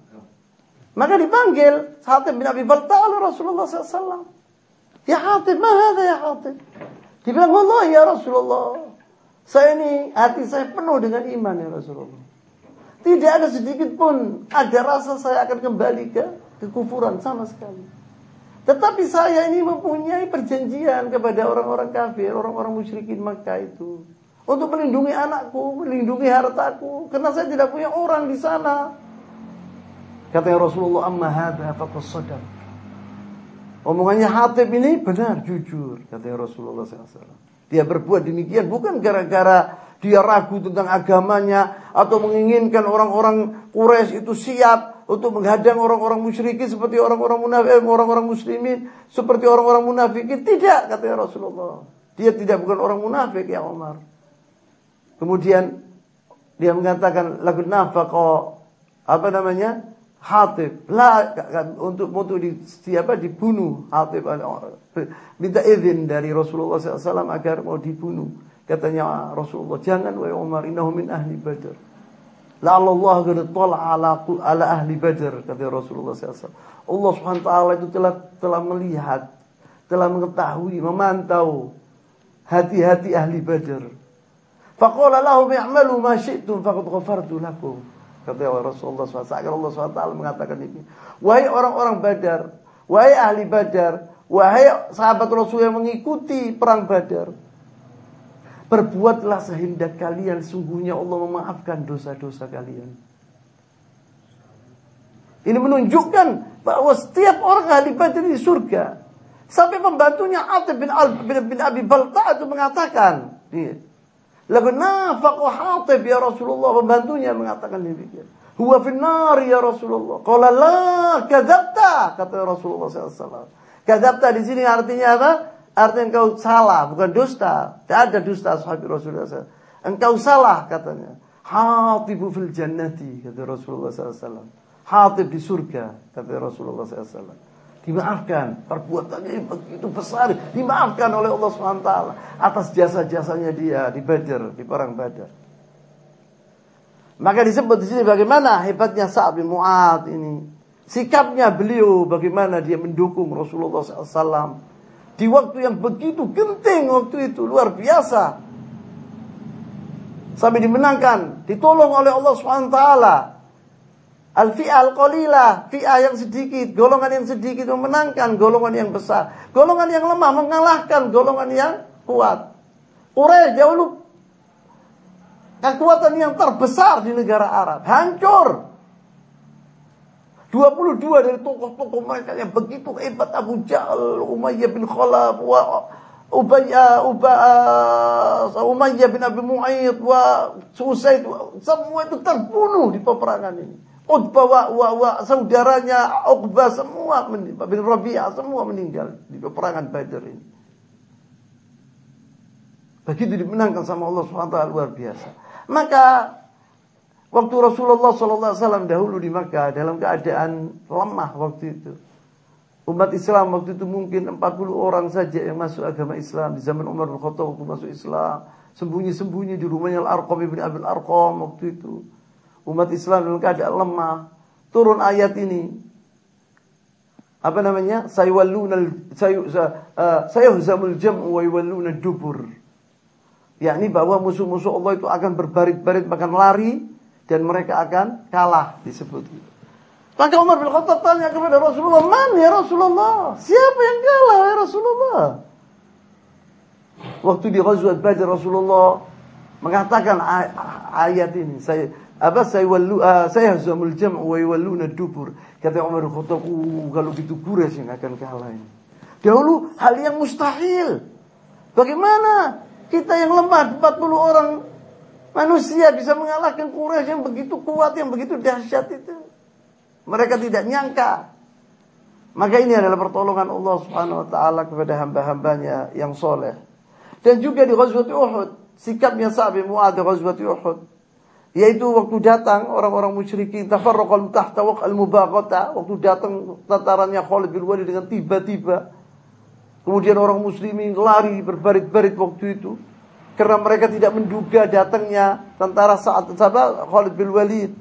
Maka dipanggil Hatib bin Abi Rasulullah SAW. Ya Hatib, mana ya Hatib? Dibilang, Allah ya Rasulullah. Saya ini, hati saya penuh dengan iman ya Rasulullah. Tidak ada sedikit pun ada rasa saya akan kembali ke kekufuran sama sekali. Tetapi saya ini mempunyai perjanjian kepada orang-orang kafir, orang-orang musyrikin Makkah itu. Untuk melindungi anakku, melindungi hartaku. Karena saya tidak punya orang di sana. Kata Rasulullah, amma hadha faqas sadar. Omongannya Hatib ini benar, jujur. Kata Rasulullah SAW. Dia berbuat demikian bukan gara-gara dia ragu tentang agamanya atau menginginkan orang-orang Quraisy itu siap untuk menghadang orang-orang musyrikin seperti orang-orang munafik, orang-orang muslimin, seperti orang-orang munafikin. Tidak, kata Rasulullah. Dia tidak bukan orang munafik ya Umar. Kemudian dia mengatakan lagu nafaqah apa namanya? Hatib lah untuk untuk di, siapa dibunuh Hatib minta izin dari Rasulullah SAW agar mau dibunuh katanya Rasulullah jangan wahai Umar innahu min ahli Badr la Allah qad ala ala ahli Badr kata Rasulullah SAW Allah Subhanahu taala itu telah telah melihat telah mengetahui memantau hati-hati ahli Badr faqala lahum i'malu ma syi'tum faqad ghafartu lakum Kata Rasulullah SAW. Allah SWT mengatakan ini. Wahai orang-orang badar. Wahai ahli badar. Wahai sahabat Rasul yang mengikuti perang badar. Berbuatlah sehendak kalian. Sungguhnya Allah memaafkan dosa-dosa kalian. Ini menunjukkan bahwa setiap orang ahli badar di surga. Sampai pembantunya Atib bin, Al, bin, bin Abi Balta itu mengatakan. Lagu nafaq wa hatib ya Rasulullah. Pembantunya mengatakan demikian. Huwa finnar ya Rasulullah. Qala la kadzabta kata Rasulullah SAW. Kadzabta di sini artinya apa? Artinya engkau salah, bukan dusta. Tidak ada dusta sahabat Rasulullah SAW. Engkau salah katanya. Hatibu fil jannati kata Rasulullah SAW. Hatib di surga kata Rasulullah SAW dimaafkan. Perbuatannya begitu besar, dimaafkan oleh Allah SWT atas jasa-jasanya dia di Badar, di perang Badar. Maka disebut di sini bagaimana hebatnya Sa'ad bin Mu'ad ini. Sikapnya beliau bagaimana dia mendukung Rasulullah SAW. Di waktu yang begitu genting waktu itu, luar biasa. Sampai dimenangkan, ditolong oleh Allah SWT Al-fi'ah al-qalilah, fi'ah yang sedikit, golongan yang sedikit memenangkan golongan yang besar. Golongan yang lemah mengalahkan golongan yang kuat. Quraisy jauh kekuatan yang terbesar di negara Arab. Hancur. 22 dari tokoh-tokoh mereka yang begitu hebat Abu Jahal, Umayyah bin Khalaf, wa Ubayyah, Ubah, Umayyah bin Abi Mu'ayyid, wa Susaid, semua itu terbunuh di peperangan ini. Utbah wa, wa, wa saudaranya Uqbah semua bin Rabi'ah semua meninggal di peperangan Badar ini. Begitu dimenangkan sama Allah SWT luar biasa. Maka waktu Rasulullah SAW dahulu di Makkah dalam keadaan lemah waktu itu. Umat Islam waktu itu mungkin 40 orang saja yang masuk agama Islam di zaman Umar bin Khattab waktu masuk Islam. Sembunyi-sembunyi di rumahnya Al-Arqam ibn Abil Arqam waktu itu. umat Islam dalam keadaan lemah, turun ayat ini. Apa namanya? Sayawalluna sayuhzamul jam'u wa yawalluna dubur. Yakni bahwa musuh-musuh Allah itu akan berbarit-barit makan lari dan mereka akan kalah disebut. Maka Umar bin Khattab tanya kepada Rasulullah, "Man ya Rasulullah? Siapa yang kalah ya Rasulullah?" Waktu di Ghazwat Badr Rasulullah mengatakan ayat ini, saya apa saya walu uh, saya zamul jam' wa yawalluna dubur. Kata Umar bin Khattab, uh, kalau gitu Quraisy yang akan kalah ini. Dahulu hal yang mustahil. Bagaimana kita yang lemah 40 orang manusia bisa mengalahkan Quraisy yang begitu kuat, yang begitu dahsyat itu? Mereka tidak nyangka. Maka ini adalah pertolongan Allah Subhanahu wa taala kepada hamba-hambanya yang soleh. Dan juga di Ghazwat Uhud, sikapnya Sa'ab bin Mu'adz di Ghazwat Uhud yaitu waktu datang orang-orang musyrikin tafarraqal tahta al mubaghata waktu datang tatarannya Khalid bin Walid dengan tiba-tiba kemudian orang muslimin lari berbarit-barit waktu itu karena mereka tidak menduga datangnya tentara saat sahabat Khalid bin Walid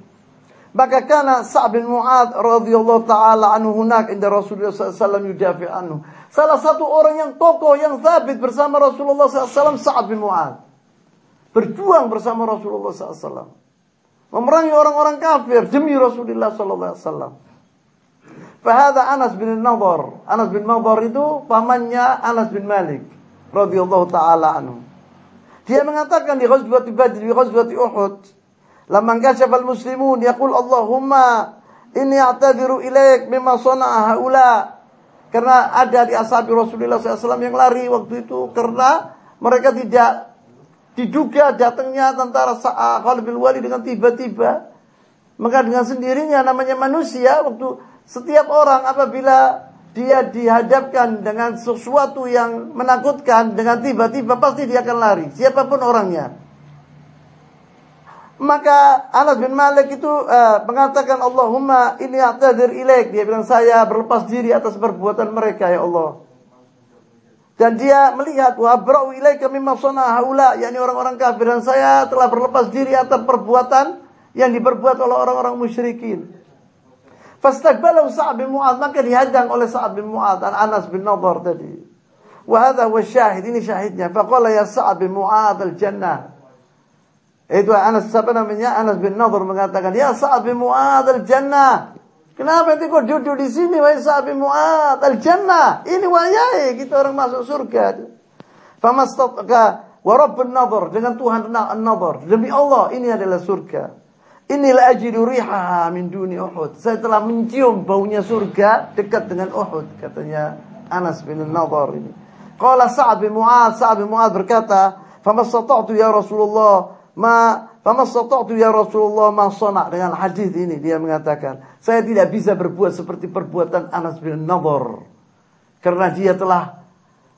maka kana Sa'ad bin Mu'ad radhiyallahu taala anhu hunak inda Rasulullah SAW yudafi anhu. Salah satu orang yang tokoh yang sabit bersama Rasulullah SAW Sa'ad bin Mu'ad. Berjuang bersama Rasulullah SAW. Memerangi orang-orang kafir demi Rasulullah SAW. Fahada Anas bin Nadar. Anas bin Nadar itu pamannya Anas bin Malik radhiyallahu taala anhu. Dia mengatakan di Ghazwat Badr, di Ghazwat Uhud, Lamma kashafa al-muslimun yaqul Allahumma inni a'tadiru ilaik mimma sana'a haula. Karena ada di ashabi Rasulullah SAW yang lari waktu itu karena mereka tidak diduga datangnya tentara Khalid bin Walid dengan tiba-tiba. Maka dengan sendirinya namanya manusia waktu setiap orang apabila dia dihadapkan dengan sesuatu yang menakutkan dengan tiba-tiba pasti dia akan lari siapa pun orangnya. Maka Anas bin Malik itu uh, mengatakan Allahumma ini a'tadir ilaik. Dia bilang saya berlepas diri atas perbuatan mereka ya Allah. Dan dia melihat wa abra'u ilaika mimma sana'a haula, yakni orang-orang kafir dan saya telah berlepas diri atas perbuatan yang diperbuat oleh orang-orang musyrikin. Fastaqbalahu Sa'ad bin Mu'adz maka dihadang oleh Sa'ad bin Mu'adz dan Anas bin Nadhr tadi. Wa hadha huwa syahid ini syahidnya. Faqala ya Sa'ad bin Mu'adz al-jannah. Itu Anas siapa namanya? Anas bin Nadhr mengatakan, "Ya Sa'ad bin Mu'adz al-jannah." Kenapa itu kok duduk di sini wahai Sa'ad bin Mu'adz al-jannah? Ini wayai kita orang masuk surga. Famastaka wa rabbun nadhr dengan Tuhan an-nadhr. Demi Allah ini adalah surga. Inilah ajidu rihaha min duni Uhud. Saya telah mencium baunya surga dekat dengan Uhud katanya Anas bin Nadhr ini. Qala Sa'ad bin Mu'adz, Sa'ad bin Mu'adz berkata, "Famastata'tu ya Rasulullah ma famasata'tu ya Rasulullah ma sana dengan hadis ini dia mengatakan saya tidak bisa berbuat seperti perbuatan Anas bin Nadhr karena dia telah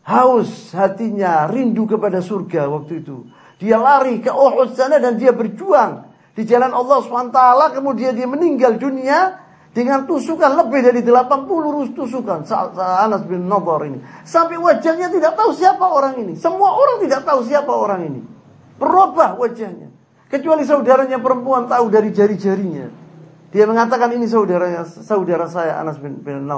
haus hatinya rindu kepada surga waktu itu dia lari ke Uhud sana dan dia berjuang di jalan Allah SWT kemudian dia meninggal dunia dengan tusukan lebih dari 80 tusukan Anas bin Nadhr ini sampai wajahnya tidak tahu siapa orang ini semua orang tidak tahu siapa orang ini Berubah wajahnya. Kecuali saudaranya perempuan tahu dari jari-jarinya. Dia mengatakan ini saudaranya, saudara saya Anas bin, bin.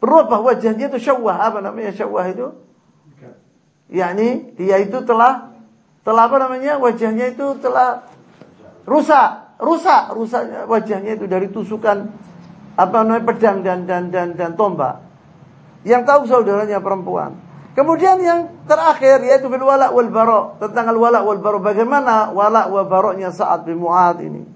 Berubah wajahnya itu syawah. Apa namanya syawah itu? yakni dia itu telah telah apa namanya wajahnya itu telah rusak. Rusak rusaknya wajahnya itu dari tusukan apa namanya pedang dan dan dan dan tombak. Yang tahu saudaranya perempuan. Kemudian yang terakhir yaitu fil wala wal tentang al wala wal bagaimana wala wa baroknya Sa'ad bin Mu'ad ini.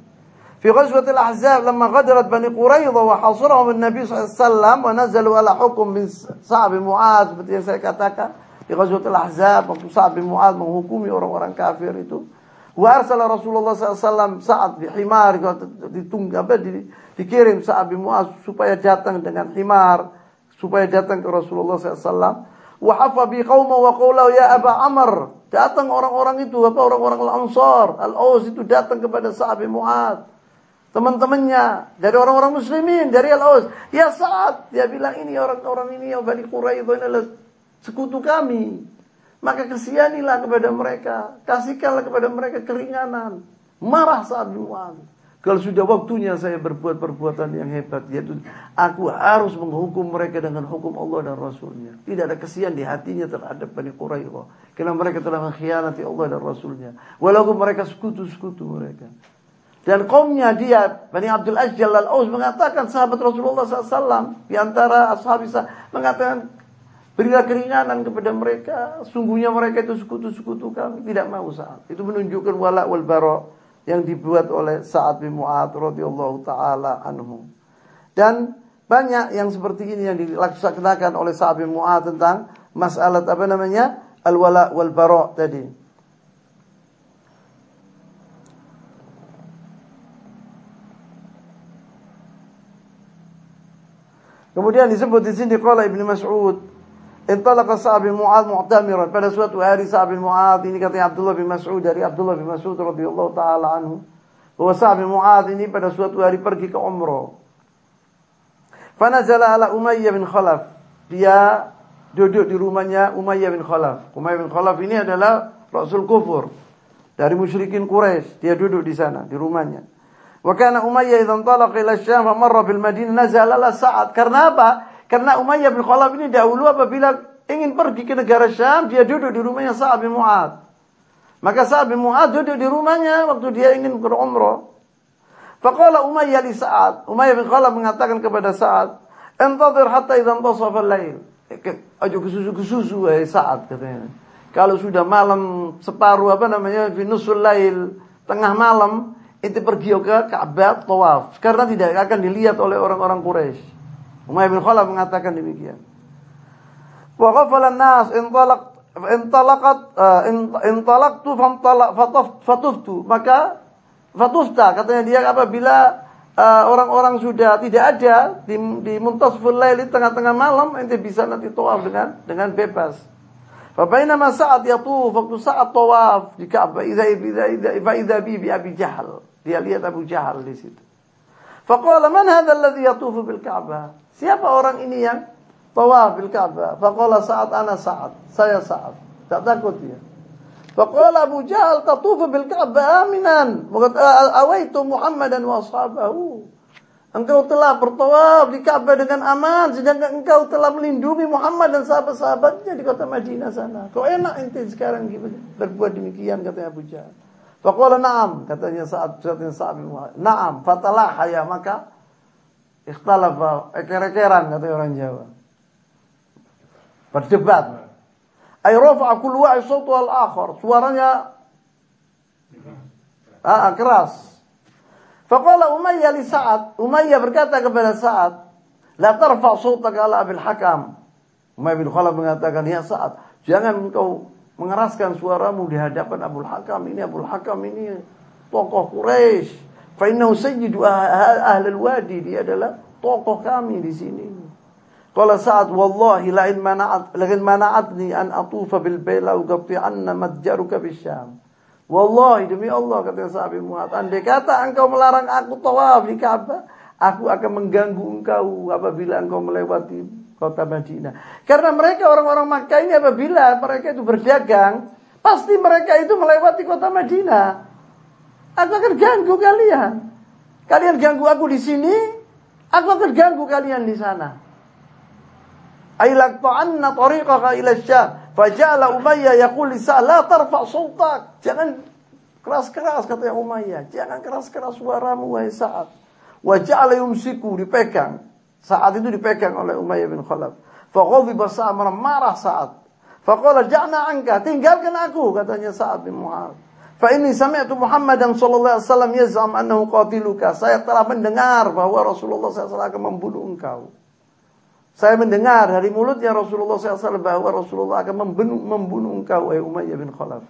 Ahzab lamma ghadarat Bani Quraidah wa hasrahum an-nabi sallallahu alaihi wasallam wa nazalu ala hukum bin Sa'ad bin Mu'ad. Seperti yang saya katakan di ghazwatil Ahzab waktu Sa'ad bin Mu'ad menghukumi orang-orang kafir itu. Wa arsala Rasulullah SAW Sa'ad bi himar ditung apa di, dikirim Sa'ad bin Mu'ad supaya datang dengan himar supaya datang ke Rasulullah SAW Wahafa bi qauma wa qawlau ya Aba Amr. Datang orang-orang itu, apa orang-orang Al-Ansar, Al-Aus itu datang kepada Sa'ad bin Mu'ad. Teman-temannya dari orang-orang muslimin, dari Al-Aus. Ya Sa'ad, dia bilang ini orang-orang ini yang Bani adalah sekutu kami. Maka kesihanilah kepada mereka, kasihkanlah kepada mereka keringanan. Marah saat Mu'ad. Kalau sudah waktunya saya berbuat perbuatan yang hebat, yaitu aku harus menghukum mereka dengan hukum Allah dan Rasulnya. Tidak ada kesian di hatinya terhadap Bani Quraidah. Karena mereka telah mengkhianati Allah dan Rasulnya. Walaupun mereka sekutu-sekutu mereka. Dan kaumnya dia, Bani Abdul Ajjal al-Aus mengatakan sahabat Rasulullah SAW. Di antara ashab mengatakan, berilah keringanan kepada mereka. Sungguhnya mereka itu sekutu-sekutu kami. Tidak mau saat. Itu menunjukkan wala wal bara' yang dibuat oleh Sa'ad bin Mu'ad radhiyallahu taala anhu. Dan banyak yang seperti ini yang dilaksanakan oleh Sa'ad bin Mu'ad tentang masalah apa namanya? al-wala wal bara tadi. Kemudian disebut di sini qala Ibnu Mas'ud Intalaqa Sa'ab bin Mu'ad mu'tamiran. Pada suatu hari Sa'ab bin Mu'ad ini katanya Abdullah bin Mas'ud dari Abdullah bin Mas'ud radhiyallahu taala anhu bahwa Sa'ab bin Mu'ad ini pada suatu hari pergi ke umrah. Fanazala ala Umayyah bin Khalaf. Dia duduk di rumahnya Umayyah bin Khalaf. Umayyah bin Khalaf ini adalah Rasul kufur dari musyrikin Quraisy. Dia duduk di sana di rumahnya. Wa kana Umayyah idzan talaqa ila Syam fa marra bil Madinah nazala la Sa'ad. Karena apa? Karena Umayyah bin Khalaf ini dahulu apabila ingin pergi ke negara Syam, dia duduk di rumahnya Sa'ad bin Mu'ad. Maka Sa'ad bin Mu'ad duduk di rumahnya waktu dia ingin berumrah. Faqala Umayyah li Sa'ad. Umayyah bin Khalaf mengatakan kepada Sa'ad, "Intadhir hatta idza intasaf al-lail." Ajo kesusu-kesusu wahai Sa'ad katanya. Kalau sudah malam separuh apa namanya fi nusul lail, tengah malam, itu pergi ke Ka'bah tawaf karena tidak akan dilihat oleh orang-orang Quraisy. Umayyah bin Khalaf mengatakan demikian. Wa ghafala an-nas intalaq intalaqat uh, intalaqtu fatuftu maka fatufta katanya dia apabila uh, orang-orang sudah tidak ada di, di muntasful lail tengah-tengah malam ente bisa nanti tawaf dengan dengan bebas. Fabainama saat yatuf waktu saat tawaf di Ka'bah idza idza idza idza bi bi Abi Jahal. Dia lihat Abu Jahal di situ. Faqala man hadha alladhi yatufu bil Ka'bah? Siapa orang ini yang tawaf bil Ka'bah? Faqala Sa'ad ana Sa'ad. Saya Sa'ad. Tak takut dia. Faqala Abu Jahal tatufu bil Ka'bah aminan. Awaitu Muhammadan wa ashabahu. Engkau telah bertawaf di Ka'bah dengan aman sedangkan engkau telah melindungi Muhammad dan sahabat-sahabatnya di kota Madinah sana. Kau enak ente sekarang berbuat demikian katanya Abu Jahal. Faqala na'am katanya saat saat yang saat Na'am fatalah ya maka Ikhtalafa, eker-ekeran kata orang Jawa. Berdebat. Ay rafa'a kullu wa'i sautu al-akhar. Suaranya ah, keras. Faqala Umayyah li Sa'ad. Umayyah berkata kepada Sa'ad, "La tarfa' sautaka ala Abil Hakam." Umayyah bin Khalaf mengatakan, "Ya Sa'ad, jangan engkau mengeraskan suaramu di hadapan Abul Hakam. Ini Abul Hakam ini tokoh Quraisy. Fa innahu sayyidu ahli wadi dia adalah tokoh kami di sini. Qala Sa'ad wallahi la in mana'at la in mana'atni an atufa bil bayla uqti'anna matjaruka bisyam. Wallahi demi Allah kata Sa'ad bin Mu'adz, andai kata engkau melarang aku tawaf di Ka'bah, aku akan mengganggu engkau apabila engkau melewati kota Madinah. Karena mereka orang-orang Makkah ini apabila mereka itu berdagang, pasti mereka itu melewati kota Madinah. Aku akan ganggu kalian. Kalian ganggu aku di sini, aku akan ganggu kalian di sana. Ailak ta'anna tariqaka ila syam. Faja'ala Umayyah yaqul li la tarfa' sultak. Jangan keras-keras kata Umayyah. Jangan keras-keras suaramu wahai Sa'ad. Wa ja'ala yumsiku dipegang. Saat itu dipegang oleh Umayyah bin Khalaf. Faghadiba Sa'ad marah Sa'ad. Faqala ja'na anka, tinggalkan aku katanya Sa'ad bin Mu'adz. Fa ini sami'tu Muhammadan sallallahu alaihi wasallam yaz'am annahu qatiluka. Saya telah mendengar bahwa Rasulullah SAW akan membunuh engkau. Saya mendengar dari mulutnya Rasulullah SAW bahwa Rasulullah akan membunuh, membunuh engkau, wahai Umayyah bin Khalaf.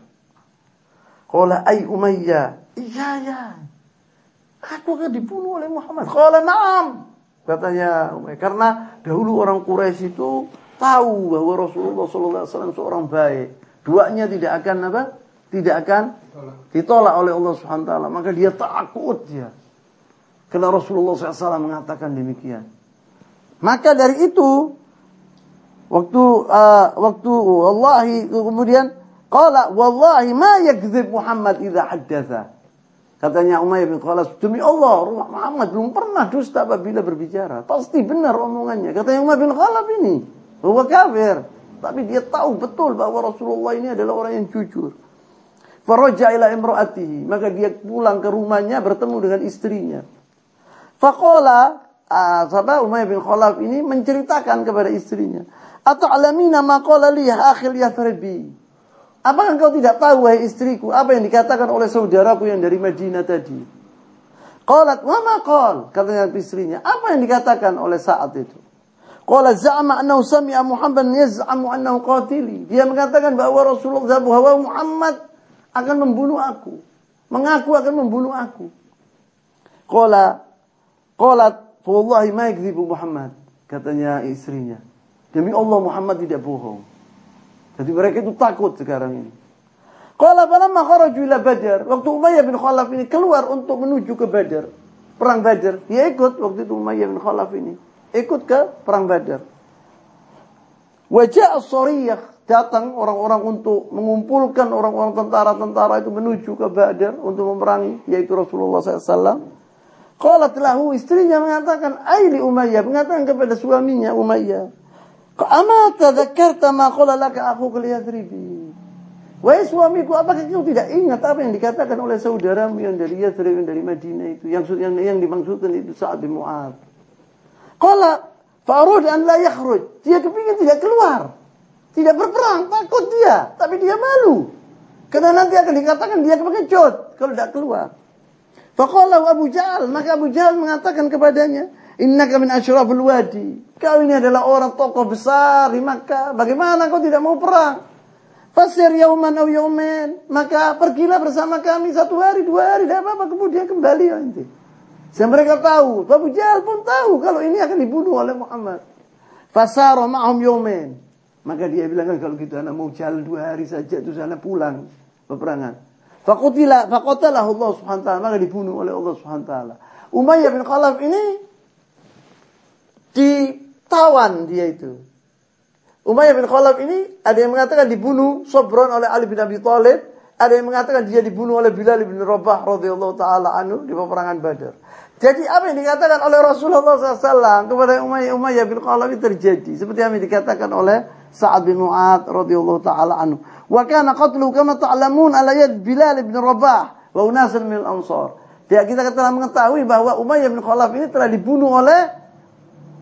Qala ay Umayyah, iya ya. Aku akan dibunuh oleh Muhammad. Qala na'am. Katanya Umayyah. Karena dahulu orang Quraisy itu tahu bahwa Rasulullah SAW seorang baik. Duanya tidak akan apa? Tidak akan ditolak oleh Allah Subhanahu wa taala, maka dia takut dia. Karena Rasulullah SAW mengatakan demikian. Maka dari itu waktu uh, waktu wallahi kemudian qala wallahi ma yakdzib Muhammad idza haddatha. Katanya Umayyah bin Khalaf, demi Allah, Muhammad belum pernah dusta apabila berbicara. Pasti benar omongannya. Katanya Umayyah bin Khalaf ini, bahwa kafir. Tapi dia tahu betul bahwa Rasulullah ini adalah orang yang jujur. Faraja ila imraatihi. Maka dia pulang ke rumahnya bertemu dengan istrinya. Faqala, uh, sahabat Umayyah bin Khalaf ini menceritakan kepada istrinya. Atau alamina maqala li akhil yathribi. Apakah engkau tidak tahu wahai istriku apa yang dikatakan oleh saudaraku yang dari Madinah tadi? Qalat wa ma qal? Katanya istrinya, apa yang dikatakan oleh saat itu? Qala za'ama annahu sami'a Muhammad yaz'amu annahu qatili. Dia mengatakan bahwa Rasulullah bahwa Muhammad akan membunuh aku. Mengaku akan membunuh aku. Qala qalat wallahi ma Muhammad. Katanya istrinya. Demi Allah Muhammad tidak bohong. Jadi mereka itu takut sekarang ini. Qala falamma kharaju ila Badar, waktu Umayyah bin Khalaf ini keluar untuk menuju ke Badar, perang Badar, dia ikut waktu itu Umayyah bin Khalaf ini ikut ke perang Badar. Wajah as datang orang-orang untuk mengumpulkan orang-orang tentara-tentara itu menuju ke Badar untuk memerangi yaitu Rasulullah SAW. Qalat lahu istrinya mengatakan Aili Umayyah mengatakan kepada suaminya Umayyah Ama tadzakarta ma qala laka akhuka Yathribi. Wahai suamiku, apakah kau tidak ingat apa yang dikatakan oleh saudaramu yang dari Yathrib, yang dari Madinah itu? Yang yang, yang dimaksudkan itu saat bin Mu'ad. Qala fa'arud an la yakhruj. Dia kepingin tidak keluar. Tidak berperang, takut dia. Tapi dia malu. Karena nanti akan dikatakan dia kepengecut kalau tidak keluar. Faqala Abu Jahal. Maka Abu Jahal mengatakan kepadanya. Innaka min asyrafil wadi. Kau ini adalah orang tokoh besar di Makkah. Bagaimana kau tidak mau perang? Fasir yauman au yaumen. Maka pergilah bersama kami satu hari, dua hari. Tidak apa-apa. Kemudian kembali nanti. Saya mereka tahu. Abu Jahal pun tahu kalau ini akan dibunuh oleh Muhammad. Fasaro ma'hum yaumen. Maka dia bilang kalau gitu anak mau jalan dua hari saja itu sana pulang peperangan. Fakutilah, fakotalah Allah subhanahu ta'ala. Maka dibunuh oleh Allah subhanahu ta'ala. Umayyah bin Khalaf ini di tawan dia itu. Umayyah bin Khalaf ini ada yang mengatakan dibunuh Sobron oleh Ali bin Abi Thalib, ada yang mengatakan dia dibunuh oleh Bilal bin Rabah radhiyallahu taala anhu di peperangan Badar. Jadi apa yang dikatakan oleh Rasulullah SAW kepada Umayyah, Umayyah bin Khalaf itu terjadi seperti yang dikatakan oleh Sa'ad bin Mu'ad radhiyallahu taala anhu. Wa kana qatlu kama ta'lamun ala yad Bilal bin Rabah wa unasan min al-ansar. Dia kita telah mengetahui bahwa Umayyah bin Khalaf ini telah dibunuh oleh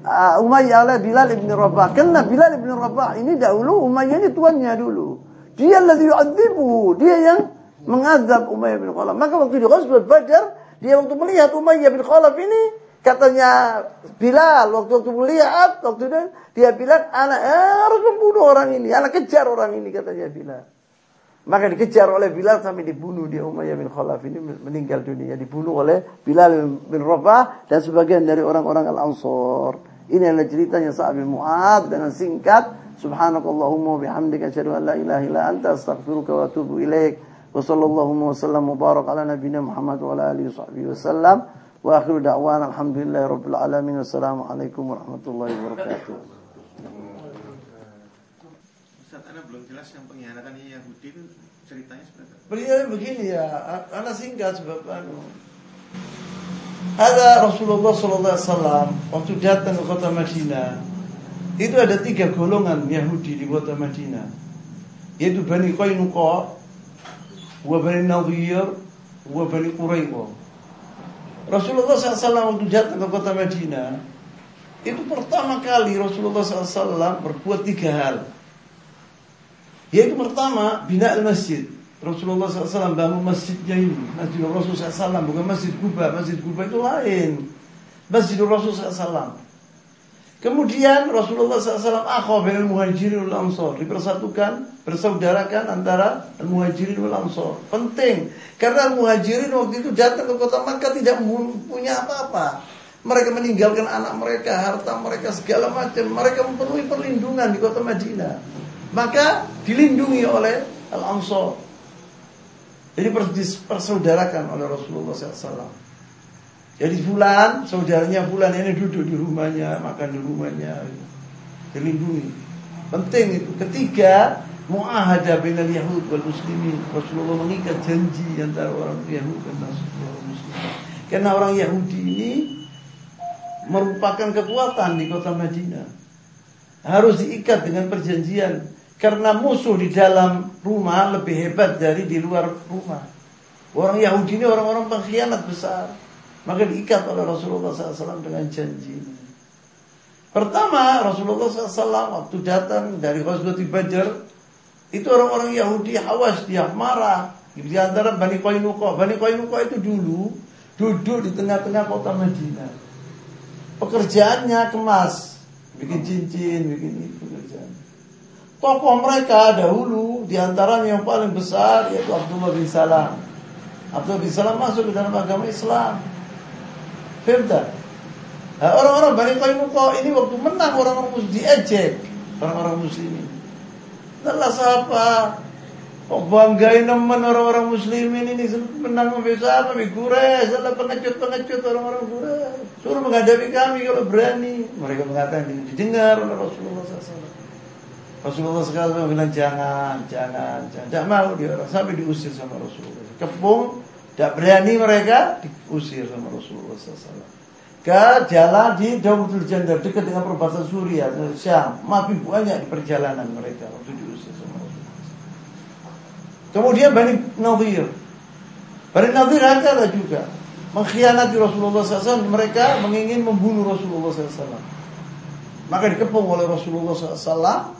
uh, Umayyah oleh Bilal ibn Rabah. Karena Bilal ibn Rabah ini dahulu Umayyah ini tuannya dulu. Dia yang yu'adzibuhu. Dia yang mengazab Umayyah bin Khalaf. Maka waktu di Ghazwat Badar, dia waktu melihat Umayyah bin Khalaf ini, katanya Bilal, waktu waktu melihat, waktu itu dia bilang, anak harus membunuh orang ini, anak kejar orang ini, katanya Bilal. Maka dikejar oleh Bilal sampai dibunuh dia Umayyah bin Khalaf ini meninggal dunia. Dibunuh oleh Bilal bin Rabah dan sebagian dari orang-orang Al-Ansar. Ini adalah ceritanya Sa'ad bin Mu'ad dengan singkat. Subhanakallahumma bihamdika asyhadu an la ilaha illa anta astaghfiruka wa atubu ilaik. Wa sallallahu wa sallam mubarak ala nabiyyina Muhammad wa ala alihi wa sallam. Wa akhiru da'wana alhamdulillahi rabbil alamin. Wassalamualaikum warahmatullahi wabarakatuh. Ustaz, Anda belum jelas yang pengkhianatan Yahudi itu ceritanya seperti apa? Beliau begini ya, anak singkat sebab anu. Ada Rasulullah Sallallahu Alaihi Wasallam waktu datang ke kota Madinah itu ada tiga golongan Yahudi di kota Madinah yaitu Bani Qainuqa, wa Bani Nadir, wa Bani Quraiqa. Rasulullah SAW waktu datang ke kota Madinah itu pertama kali Rasulullah SAW berbuat tiga hal. Yaitu pertama bina al-masjid. Rasulullah SAW bangun masjidnya ini Masjid Rasulullah SAW bukan Masjid Kuba Masjid Kuba itu lain Masjid Rasulullah SAW Kemudian Rasulullah SAW Akhwa bin muhajirin wal ansor Dipersatukan, bersaudarakan antara muhajirin wal ansor Penting Karena muhajirin waktu itu datang ke kota Makkah Tidak punya apa-apa. Mereka meninggalkan anak mereka, harta mereka, segala macam. Mereka mempenuhi perlindungan di kota Madinah. Maka dilindungi oleh Al-Ansor jadi persaudarakan oleh Rasulullah SAW. Jadi Fulan, saudaranya Fulan ini duduk di rumahnya, makan di rumahnya, dilindungi. Penting itu. Ketiga, muahadah bainal yahud wal muslimin. Rasulullah mengikat janji antara orang Yahudi dan orang muslimin. Karena orang Yahudi ini merupakan kekuatan di kota Madinah. Harus diikat dengan perjanjian karena musuh di dalam rumah lebih hebat dari di luar rumah. Orang Yahudi ini orang-orang pengkhianat besar. Maka diikat oleh Rasulullah SAW dengan janji Pertama Rasulullah SAW waktu datang dari Ghazwati Badr itu orang-orang Yahudi hawas dia marah di antara Bani Qainuqa. Bani Qainuqa itu dulu duduk di tengah-tengah kota Madinah. Pekerjaannya kemas, bikin cincin, bikin itu pekerjaan. Tokoh mereka dahulu di antaranya yang paling besar yaitu Abdullah bin Salam. Abdullah bin Salam masuk ke dalam agama Islam. Firda. Nah, orang-orang Bani Qainuqa ini waktu menang orang-orang muslim diejek orang-orang muslimin. Lelah siapa? Kok banggain teman orang-orang muslimin ini menang membesar, lebih gures, adalah pengecut-pengecut orang-orang gures. Suruh menghadapi kami kalau berani. Mereka mengatakan didengar oleh Rasulullah SAW. Rasulullah SAW bilang jangan, jangan, jangan. Tidak mau dia orang sampai diusir sama Rasulullah. Kepung, tidak berani mereka diusir sama Rasulullah SAW ke jalan di Dautul Jandar dekat dengan perbatasan Suriah Syam. Makin banyak di perjalanan mereka waktu diusir sama Rasulullah. Kemudian Bani Nadir. Bani Nadir ada juga mengkhianati Rasulullah SAW. Mereka mengingin membunuh Rasulullah SAW. Maka dikepung oleh Rasulullah SAW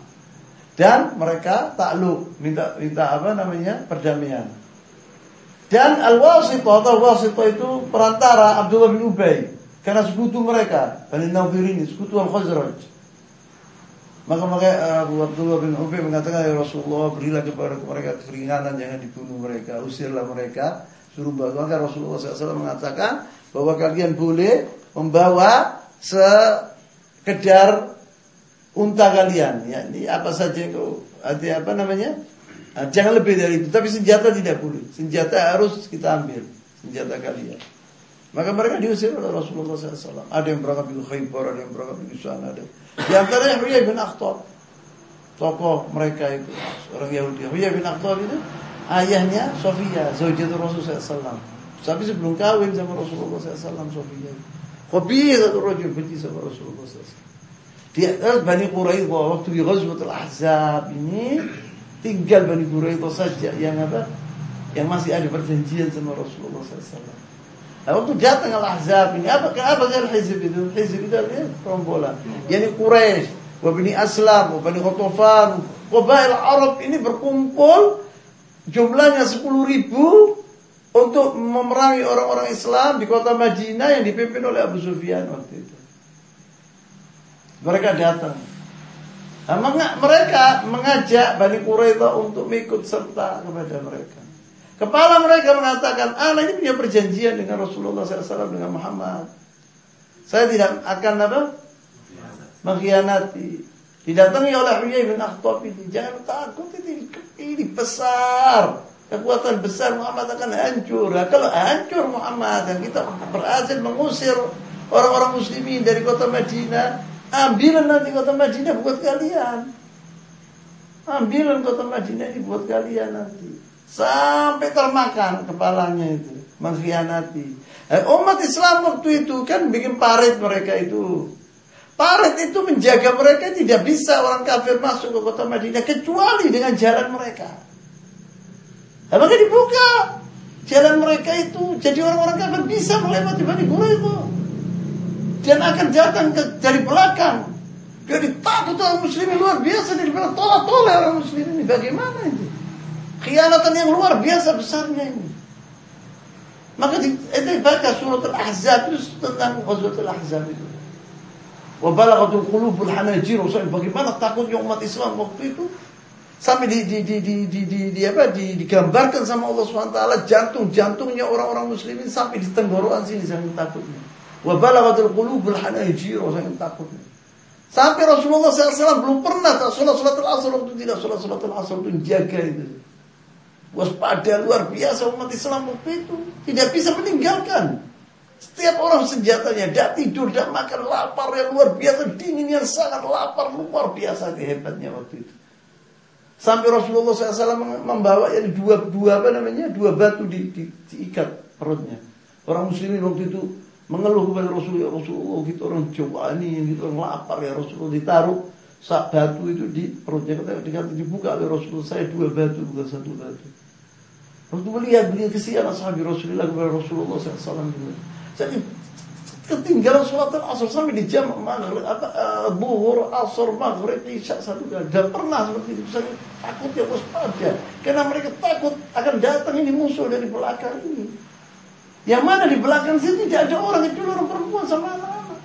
dan mereka takluk minta minta apa namanya perdamaian. Dan al-wasitah atau wasitah itu perantara Abdullah bin Ubay. Karena sekutu mereka, Bani Nadir ini, sekutu Al-Khazraj. Maka maka Abu Abdullah bin Ubay mengatakan ya Rasulullah berilah kepada mereka keringanan jangan dibunuh mereka usirlah mereka suruh bawa maka Rasulullah SAW mengatakan bahwa kalian boleh membawa sekedar unta kalian. Ya ini apa saja yang arti apa namanya jangan lebih dari itu tapi senjata tidak boleh senjata harus kita ambil senjata kalian maka mereka diusir oleh Rasulullah SAW. Ada yang berangkat di Khaybar, ada yang berangkat di sana. Ada. Di antaranya Huyai bin Akhtar. Tokoh mereka itu. Orang Yahudi. Huyai bin Akhtar itu ayahnya Sofia. Zawjatul Rasulullah SAW. Tapi sebelum kawin sama Rasulullah SAW. Sofia. Satu rajul benci sama Rasulullah SAW. Atas Bani Quraidah waktu di Ghazwatul Ahzab ini tinggal Bani Quraidah saja yang apa? Yang masih ada perjanjian sama Rasulullah SAW. Nah, waktu datang al-ahzab ini apa apa kan hizb itu? Hizb itu adalah rombolan. Yani Quraisy, wa bani Aslam, wa bani Ghatafan, qabail Arab ini berkumpul jumlahnya 10 ribu untuk memerangi orang-orang Islam di kota Madinah yang dipimpin oleh Abu Sufyan waktu itu. Mereka datang. Nah, mereka mengajak Bani Quraidah untuk mengikut serta kepada mereka. Kepala mereka mengatakan, anak ini punya perjanjian dengan Rasulullah SAW dengan Muhammad. Saya tidak akan apa? Mengkhianati. Didatangi oleh Huyai bin Akhtab ini. Jangan takut ini, ini besar. Kekuatan besar Muhammad akan hancur. Nah, kalau hancur Muhammad dan kita berhasil mengusir orang-orang muslimin dari kota Madinah, ambilan nanti kota Madinah buat kalian. Ambilan kota Madinah ini buat kalian nanti. Sampai termakan kepalanya itu. Mengkhianati. Eh, umat Islam waktu itu kan bikin parit mereka itu. Parit itu menjaga mereka tidak bisa orang kafir masuk ke kota Madinah. Kecuali dengan jalan mereka. Nah, maka dibuka. Jalan mereka itu. Jadi orang-orang kafir bisa melewati Bani itu. Dan akan datang ke, dari belakang. Jadi takut orang muslimin luar biasa. Jadi tolak-tolak orang muslim ini. Bagaimana itu? Khianatan yang luar biasa besarnya ini. Maka di, itu baca surat Al-Ahzab itu tentang Ghazwatul Ahzab itu. Wa balaghatul qulubul hanajir. Bagaimana takutnya umat Islam waktu itu sampai di di di di di, di, di apa di, digambarkan sama Allah SWT jantung-jantungnya orang-orang muslimin sampai di tenggorokan sini saking takutnya. Wa balaghatul qulubul hanajir saking takutnya. Sampai Rasulullah SAW belum pernah tak sholat sholat asar waktu tidak sholat sholat asar itu jaga itu. Waspada luar biasa umat Islam waktu itu. Tidak bisa meninggalkan. Setiap orang senjatanya tidak tidur tidak makan lapar yang luar biasa dingin yang sangat lapar luar biasa hebatnya waktu itu. Sampai Rasulullah SAW membawa yang dua dua apa namanya? Dua batu di, di, diikat perutnya. Orang muslimin waktu itu mengeluh kepada Rasulullah, ya Rasulullah gitu orang ini, gitu orang lapar ya Rasulullah ditaruh sak batu itu di perutnya kata dikata dibuka oleh Rasulullah saya dua batu bukan satu batu. Waktu melihat beliau kesian ashabi Rasulullah kepada Rasulullah SAW. Jadi ketinggalan sholat asar sampai di jam maghrib apa uh, buhur asar maghrib isya satu kali dan pernah seperti itu saya takut ya waspada karena mereka takut akan datang ini musuh dari belakang ini yang mana di belakang sini tidak ada orang itu orang perempuan sama anak-anak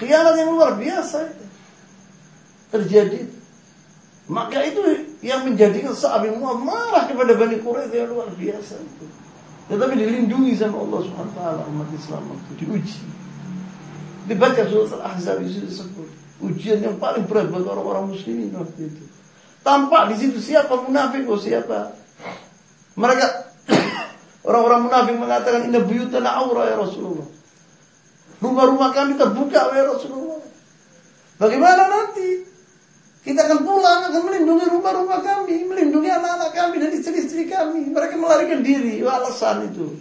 khianat yang luar biasa itu terjadi maka itu yang menjadikan sahabat marah kepada Bani Quraisy yang luar biasa itu tetapi dilindungi sama Allah SWT umat Islam waktu diuji. Dibaca surat Al-Ahzab itu disebut ujian yang paling berat bagi orang-orang muslimin waktu itu. Tampak di situ siapa munafik atau siapa. Mereka orang-orang munafik mengatakan inna buyutana aura ya Rasulullah. Rumah-rumah kami terbuka ya Rasulullah. Bagaimana nanti? Kita akan pulang, akan melindungi rumah-rumah kami, melindungi anak-anak kami dan istri-istri kami. Mereka melarikan diri, alasan itu.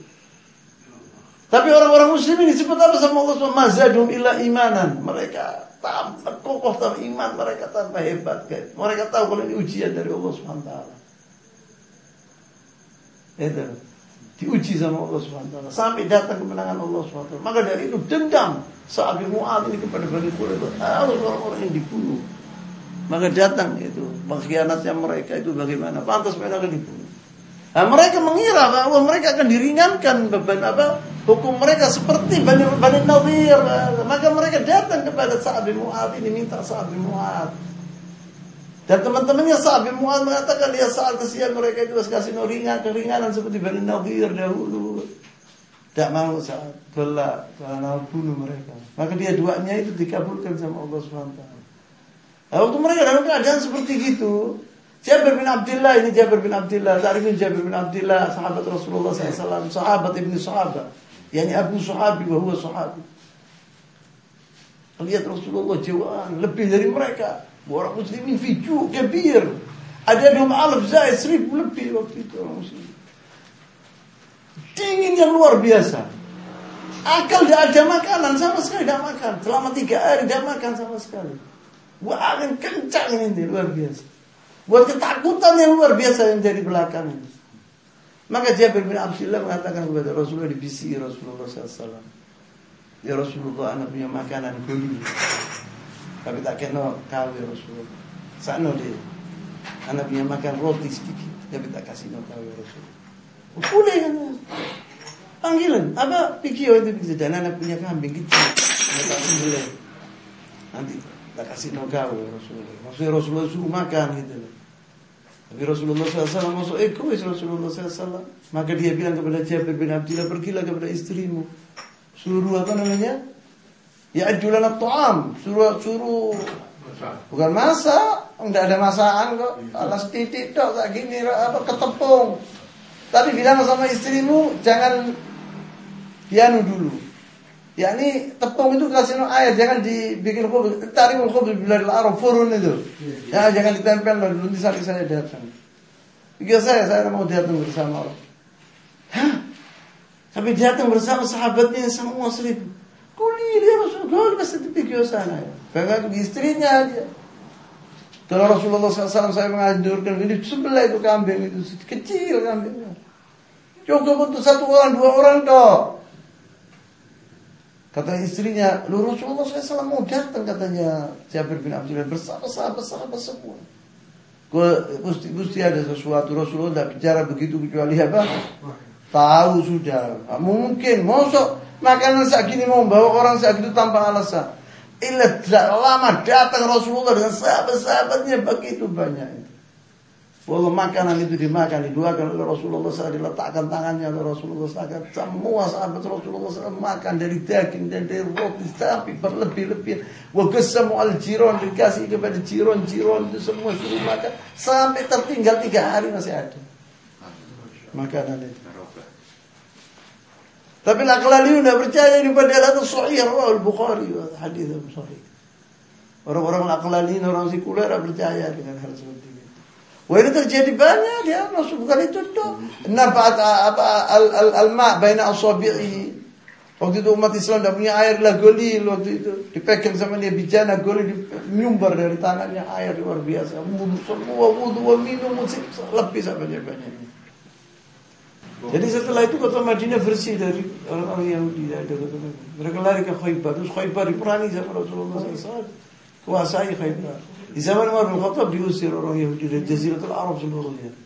Tapi orang-orang muslim ini disebut apa sama Allah SWT? Mazadum illa imanan. Mereka tanpa kokoh tanpa iman, mereka tanpa hebat. Guys. Mereka tahu kalau ini ujian dari Allah SWT. Itu. Diuji sama Allah SWT. Sampai datang kemenangan Allah SWT. Maka dari itu dendam. Saat Mu'ad ini kepada Bani Quraidah. Harus orang-orang yang dibunuh. Maka datang itu pengkhianatnya mereka itu bagaimana? Pantas mereka akan dibunuh. Nah, mereka mengira bahwa mereka akan diringankan beban apa hukum mereka seperti Bani Bani Nadir. Maka mereka datang kepada Sa'ad bin Mu'ad ini minta Sa'ad bin Mu'ad. Dan teman-temannya Sa'ad bin Mu'ad mengatakan dia saat kesian mereka itu kasih ringan keringanan seperti Bani Nadir dahulu. Tidak mau saat belak karena bunuh mereka. Maka dia duanya itu dikabulkan sama Allah SWT. Nah, waktu mereka dalam keadaan seperti gitu, Jabir bin Abdullah ini Jabir bin Abdullah, Tarifin Jabir bin Abdullah, sahabat Rasulullah SAW, sahabat ibni sahabat, yani Abu Sahabi wa huwa sahabi. Lihat Rasulullah jawaan lebih dari mereka. Orang muslimin fiju kabir. Ada dua alaf zaid seribu lebih waktu itu orang muslim. Dingin yang luar biasa. Akal tidak ada makanan sama sekali tidak makan. Selama tiga hari tidak makan sama sekali. Buat angin kencang ini luar biasa. Buat ketakutan yang luar biasa yang dari belakang ini. Maka Jabir bin Abdullah mengatakan kepada Rasulullah di bisi Rasulullah SAW. Ya Rasulullah anak punya makanan. Tapi tak kena kau Rasulullah. Sana dia. Anak punya makan roti sedikit. Tapi tak kasih no kau Rasulullah. Boleh kan? Panggilan. Apa pikir itu bisa. Dan anak punya kambing. Tak boleh. Nanti tak kasih no kau Rasulullah. Maksudnya Rasulullah suruh makan gitu. Tapi Rasulullah SAW masuk egois Rasulullah SAW. Maka dia bilang kepada Jabir bin Abdullah, pergilah kepada istrimu. Suruh apa namanya? Ya ajulana ta'am. Suruh, suruh. Bukan masa. Enggak ada masaan kok. Alas titik dok. Tak gini apa ketepung. Tapi bilang sama istrimu, jangan pianu dulu. Ya ini tepung itu kasih no air, jangan dibikin khubz. Tarik khubz bila arab furun itu. Ya jangan ditempel loh, nanti saat saya datang. Tiga saya, saya mau datang bersama. Hah? Tapi datang bersama sahabatnya semua seribu. Kuli dia Rasulullah, pasti dipikir sana. Bahkan istrinya dia. Kalau Rasulullah SAW saya menganjurkan ini sebelah itu kambing itu kecil kambingnya. Cukup untuk satu orang dua orang toh. Kata istrinya, lu Rasulullah SAW mau datang katanya Jabir bin Abdullah bersama sahabat-sahabat semua. Gusti, Gusti ada sesuatu Rasulullah tidak bicara begitu kecuali apa? Tahu sudah. Mungkin mosok makanan saat gini mau bawa orang saat itu tanpa alasan. Illa lama datang Rasulullah dengan sahabat-sahabatnya begitu banyak. Bahwa makanan itu dimakan, diduakan oleh Rasulullah SAW, diletakkan tangannya oleh Rasulullah SAW. Semua sahabat Rasulullah SAW makan dari daging dan dari roti sampai berlebih-lebih. semua al jiron dikasih kepada jiron-jiron itu semua suruh makan. Sampai tertinggal tiga hari masih ada. Makanan itu. Tapi laklali sudah percaya ini pada itu sahih al-Bukhari hadis sahih. Orang-orang laklali, orang sekuler percaya dengan hal seperti itu. Wah ini terjadi banyak dia masuk bukan itu tuh. Nampak apa al al al ma baina asabi'i. Waktu itu umat Islam tidak punya air lah golil waktu itu dipegang sama dia bijana golil nyumbar dari tangannya air luar biasa. Semua wudhu minum musik lebih sampai dia banyak. Jadi setelah itu kota Madinah bersih dari orang-orang Yahudi Mereka lari ke Khaybar. Terus Khaybar diperangi sama Rasulullah SAW. Kuasai Khaybar. Di zaman Umar bin Khattab diusir orang Yahudi dari Jaziratul Arab seluruhnya.